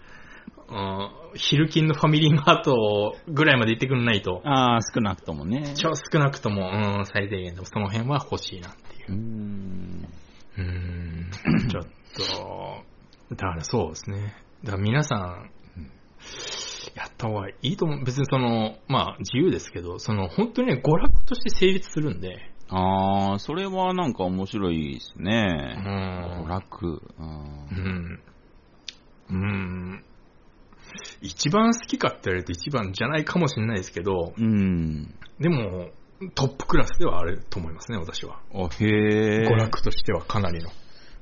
うん、昼勤のファミリーマートぐらいまで行ってくんないと、ああ、少なくともね。超少なくとも、うん、最低限でもその辺は欲しいなっていううー。ん。うーん、ちょっと、だからそうですね。だから皆さん、やった方がいいと思う。別にその、まあ自由ですけど、その本当にね、娯楽として成立するんで、ああ、それはなんか面白いですうね。ん。楽。う。うんん。うん。一番好きかって言われると一番じゃないかもしれないですけど、うん。でも、トップクラスではあると思いますね、私は。あ、へえ。娯楽としてはかなりの。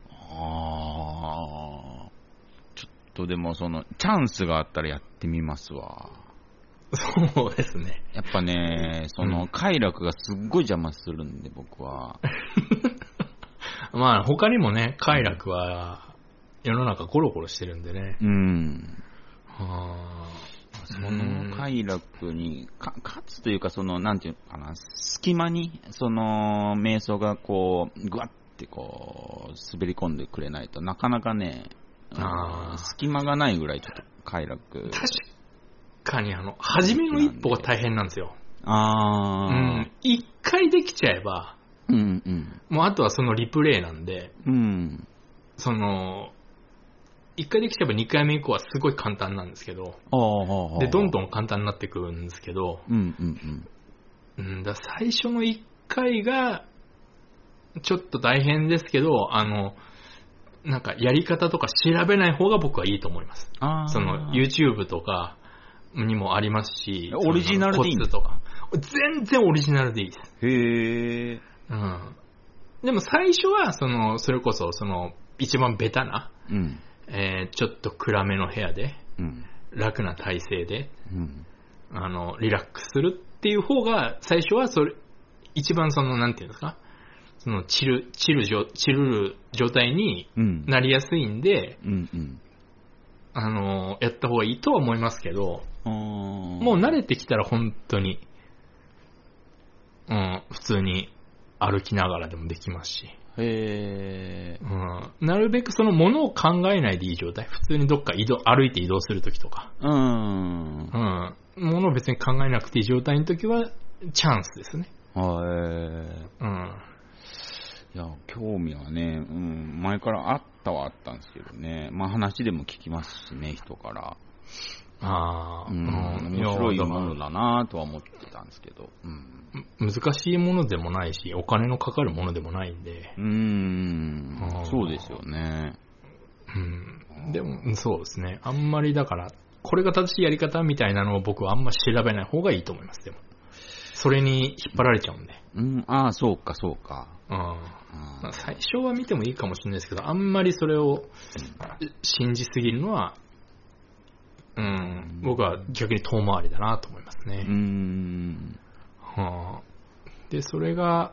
ああ。とでもその、チャンスがあったらやってみますわ。そうですね。やっぱね、その、快楽がすっごい邪魔するんで、僕は。まあ他にもね、快楽は世の中ゴロゴロしてるんでね。うん。はその快楽に、か、かつというか、その、なんていうのかな、隙間に、その、瞑想がこう、ぐわってこう、滑り込んでくれないとなかなかね、あー隙間がないぐらいちょっと快楽。確かにあの、初めの一歩が大変なんですよ。うあー。ん。一回できちゃえば、うん、うん。もうあとはそのリプレイなんで、うん。その、一回できちゃえば二回目以降はすごい簡単なんですけど、ああ、で、どんん。どん簡単になってくるんですけど、うん、うん、うん、だ最初の一回が、ちょっと大変ですけど、あの、なんかやり方とか調べない方が僕はいいと思います。その YouTube とかにもありますし、オリジナルでいいとか。全然オリジナルでいいです。へえ。うん。でも最初は、その、それこそ、その、一番ベタな、うん。えーちょっと暗めの部屋で、うん。楽な体勢で、うん。あの、リラックスするっていう方が、最初はそれ、一番その、なんていうんですか、その、チル、チル状、チルる状態にうん。なりやすいんで、うん、うん。あの、やった方がいいとは思いますけど、ももう慣れてきたら本当に、うん、普通に歩きながらでもできますし、へえ。うん、なるべくそのものを考えないでいい状態、普通にどっか移動、歩いて移動するときとか、うん。うん、ものを別に考えなくていい状態のときは、チャンスですね。はい。うん。いや、興味はね、うん、前からあったはあったんですけどね。まあ話でも聞きますしね、人から。ああ、うん、うん面白いやものだなとは思ってたんですけど。うん。難しいものでもないし、お金のかかるものでもないんで、うーんそうですよね。うん。でも、そうですね。あんまりだから、これが正しいやり方みたいなのを僕はあんま調べない方がいいと思います、でも。それに引っ張られちゃうんで。うん、ああ、そうか、そうか。うん。あまあ、最初は見てもいいかもしれないですけど、あんまりそれを信じすぎるのは、うん、僕は逆に遠回りだなと思いますねーうー。ん。うはあで、それが、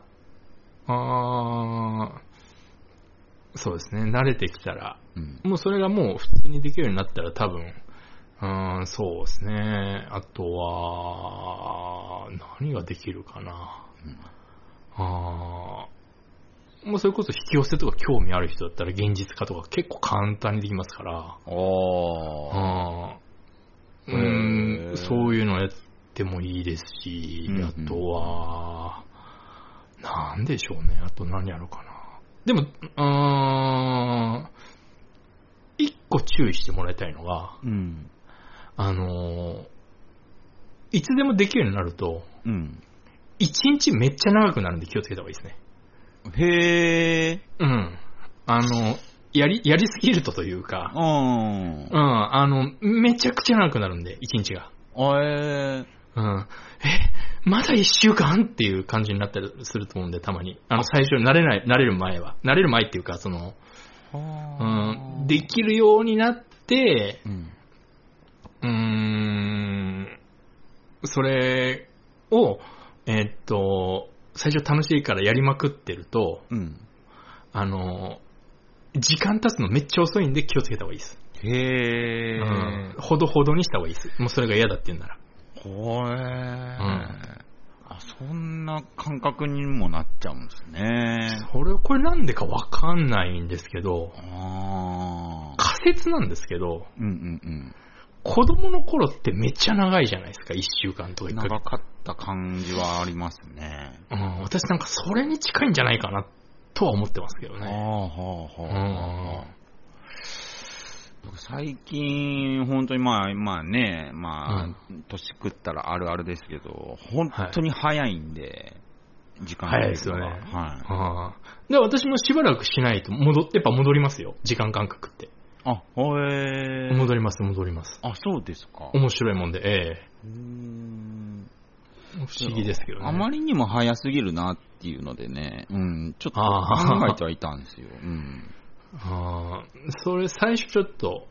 あーそうですね、慣れてきたら、うん。もうそれがもう普通にできるようになったら多分、うん、そうですね。あとは、何ができるかな。あーもうそれこそ引き寄せとか興味ある人だったら現実化とか結構簡単にできますから。あーうん、そういうのやってもいいですしうんうん、あとは、なんでしょうね。あと何やろうかな。でも、うーん、一個注意してもらいたいのが、うん。あのーいつでもできるようになると、うん。一日めっちゃ長くなるんで気をつけた方がいいですね。へー。うん。あの、やり、やりすぎるとというか、うんう。ん、あの、めちゃくちゃ長くなるんで、一日が。えうん。え、まだ一週間っていう感じになったりすると思うんで、たまに。あの、最初、慣れない、慣れる前は。慣れる前っていうか、その、うん、できるようになって、うん。うーん、それを、えっと、最初楽しいからやりまくってると、うん。あの、時間経つのめっちゃ遅いんで気をつけた方がいいです。へー。うん。ほどほどにした方がいいです。もうそれが嫌だって言うんなら。ほえー。あ、そんな感覚にもなっちゃうんですね。それ、これなんでかわかんないんですけど、ああ。仮説なんですけど、うんうんうん。子供の頃ってめっちゃ長いじゃないですか、1週間とか1ヶ月。長かった感じはありますね。うん、私なんかそれに近いんじゃないかなとは思ってますけどはあね。はあはあ。僕最近、本当にまあ、まあね、まあ、年食ったらあるあるですけど、本当に早いんで、時間早いですよねはい。ああで、私もしばらくしないと戻っ、やっぱ戻りますよ、時間感覚って。あ、へえ。戻ります、戻ります。あ、そうですか。面白いもんで、えうーんえ不思議ですけどね。あまりにも早すぎるなっていうのでね、うん、ちょっと考えてはいたんですよ。うん。ああそれ最初ちょっと、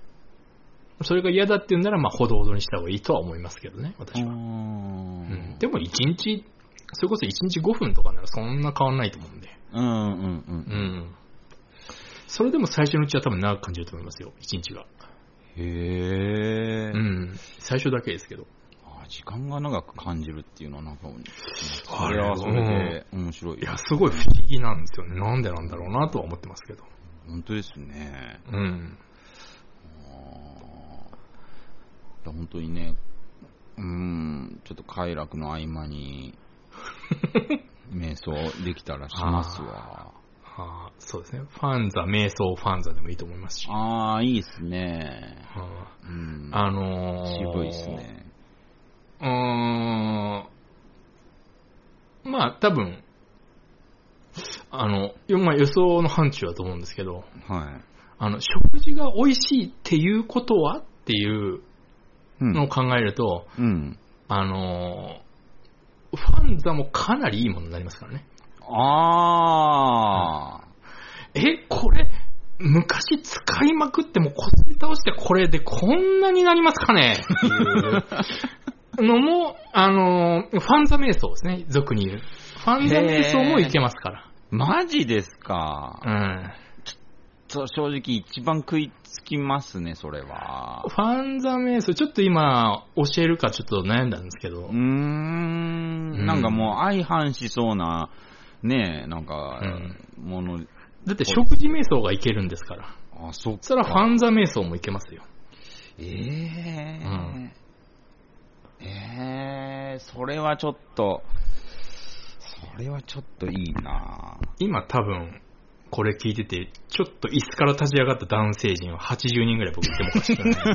それが嫌だって言うんなら、まあ、ほどほどにした方がいいとは思いますけどね、私は。うん、でも1日、それこそ1日5分とかならそんな変わんないと思うんで。うんうんうんう。ん。それでも最初のうちは多分長く感じると思いますよ、1日が。へえ、うん。最初だけですけど。あ時間が長く感じるっていうのはなんか、あそれはそれで面白い。いや、すごい不思議なんですよね。なんでなんだろうなとは思ってますけど。本当ですね。うん。いや本当にね、うん、ちょっと快楽の合間に、瞑想できたらしますわ。はあ、そうですね。ファンザ、瞑想ファンザでもいいと思いますし。ああ、いいですね。はうん。あ、あのー、渋いですね。うーん。まあ、多分、あの、よまあ、予想の範疇だと思うんですけど、はい。あの、食事が美味しいっていうことはっていううんのを考えると、うん。あのー、ファンザもかなりいいものになりますからね。ああ、え、これ、昔使いまくってもこすり倒してこれでこんなになりますかね？っていうのも、あのー、ファンザ瞑想ですね、俗に言う。ファンザ瞑想もいけますから。マジですか？うん。そう正直一番食いつきますね、それは。ファンザ瞑想、ちょっと今教えるかちょっと悩んだんですけどうー、ん。なんかもう相反しそうな、ねえ、なんか、もの、だって食事瞑想がいけるんですから。あ、そっか。そしたらファンザ瞑想もいけますよ。ええうんええそれはちょっと、それはちょっといいな今多分、これ聞いてて、ちょっと椅子から立ち上がった男性陣は80人ぐらい僕いてもおかしくない。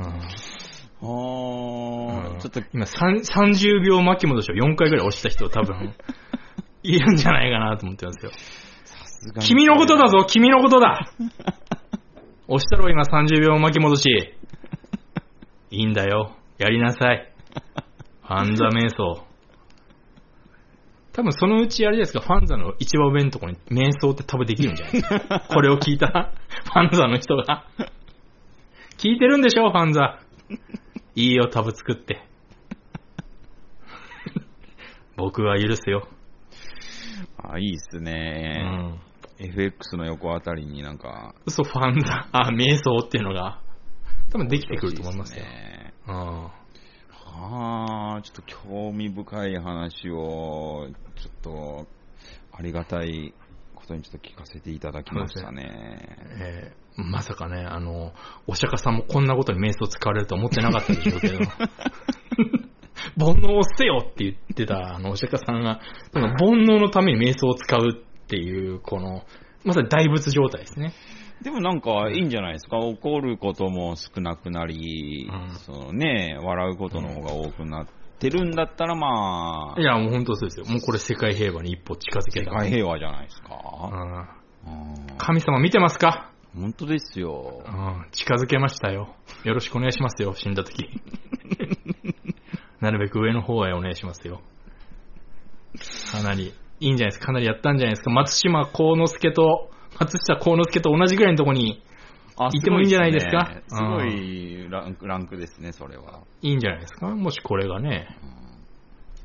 う んあーうんちょっと、今3 30秒巻き戻しを4回ぐらい押した人多分、いるんじゃないかなと思ってますよ。君のことだぞ君のことだ 押したろ今30秒巻き戻し。いいんだよ。やりなさい。ファンザ瞑想。多分そのうちあれですか、ファンザの一番上のところに瞑想って多分できるんじゃないですか。これを聞いたファンザの人が。聞いてるんでしょ、ファンザ。いいよ、タブ作って。僕は許すよ。あ、いいっすね。うん。FX の横あたりになんか。嘘、ファンだ、あ、瞑想っていうのが、多分できてくると思いますよ。ね、はあ、ちょっと興味深い話を、ちょっと、ありがたいことにちょっと聞かせていただきましたね。えーまさかね、あの、お釈迦さんもこんなことに瞑想使われると思ってなかったでしょうけど、煩悩を捨てよって言ってたあのお釈迦さんが、その煩悩のために瞑想を使うっていう、この、まさに大仏状態ですね。でもなんかいいんじゃないですか。怒ることも少なくなり、うんそのね、笑うことの方が多くなってるんだったらまあ、いや、もう本当そうですよ。もうこれ世界平和に一歩近づけ世た。界平和じゃないですか。うんうん神様見てますか？本当ですよう。ん、近づけましたよ。よろしくお願いしますよ、死んだ時。なるべく上の方へお願いしますよ。かなり、いいんじゃないですか？かなりやったんじゃないですか？松島幸之助と、松下幸之助と同じぐらいのとこに、あいてもいいんじゃないですか？すごいランクランクですね、それは。いいんじゃないですか？もしこれがね、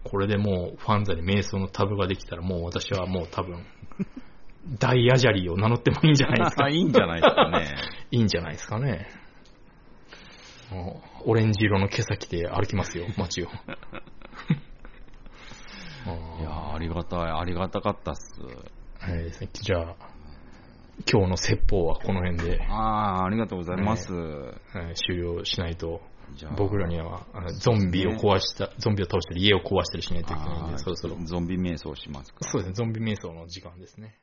これでもうファンザに瞑想のタブができたら、もう私はもう多分、大アジャリーを名乗ってもいいんじゃないですか？いいんじゃないですかね。いいんじゃないですかね。オレンジ色の毛先で歩きますよ、街を。いやーありがたい、ありがたかったっす。はい、じゃあ、今日の説法はこの辺で、ああ、ありがとうございます。はい終了しないと、僕らにはゾンビを壊した、ゾンビを倒したり家を壊したりしないといけないんで、そろそろ。ゾンビ瞑想しますか。そうですね、ゾンビ瞑想の時間ですね。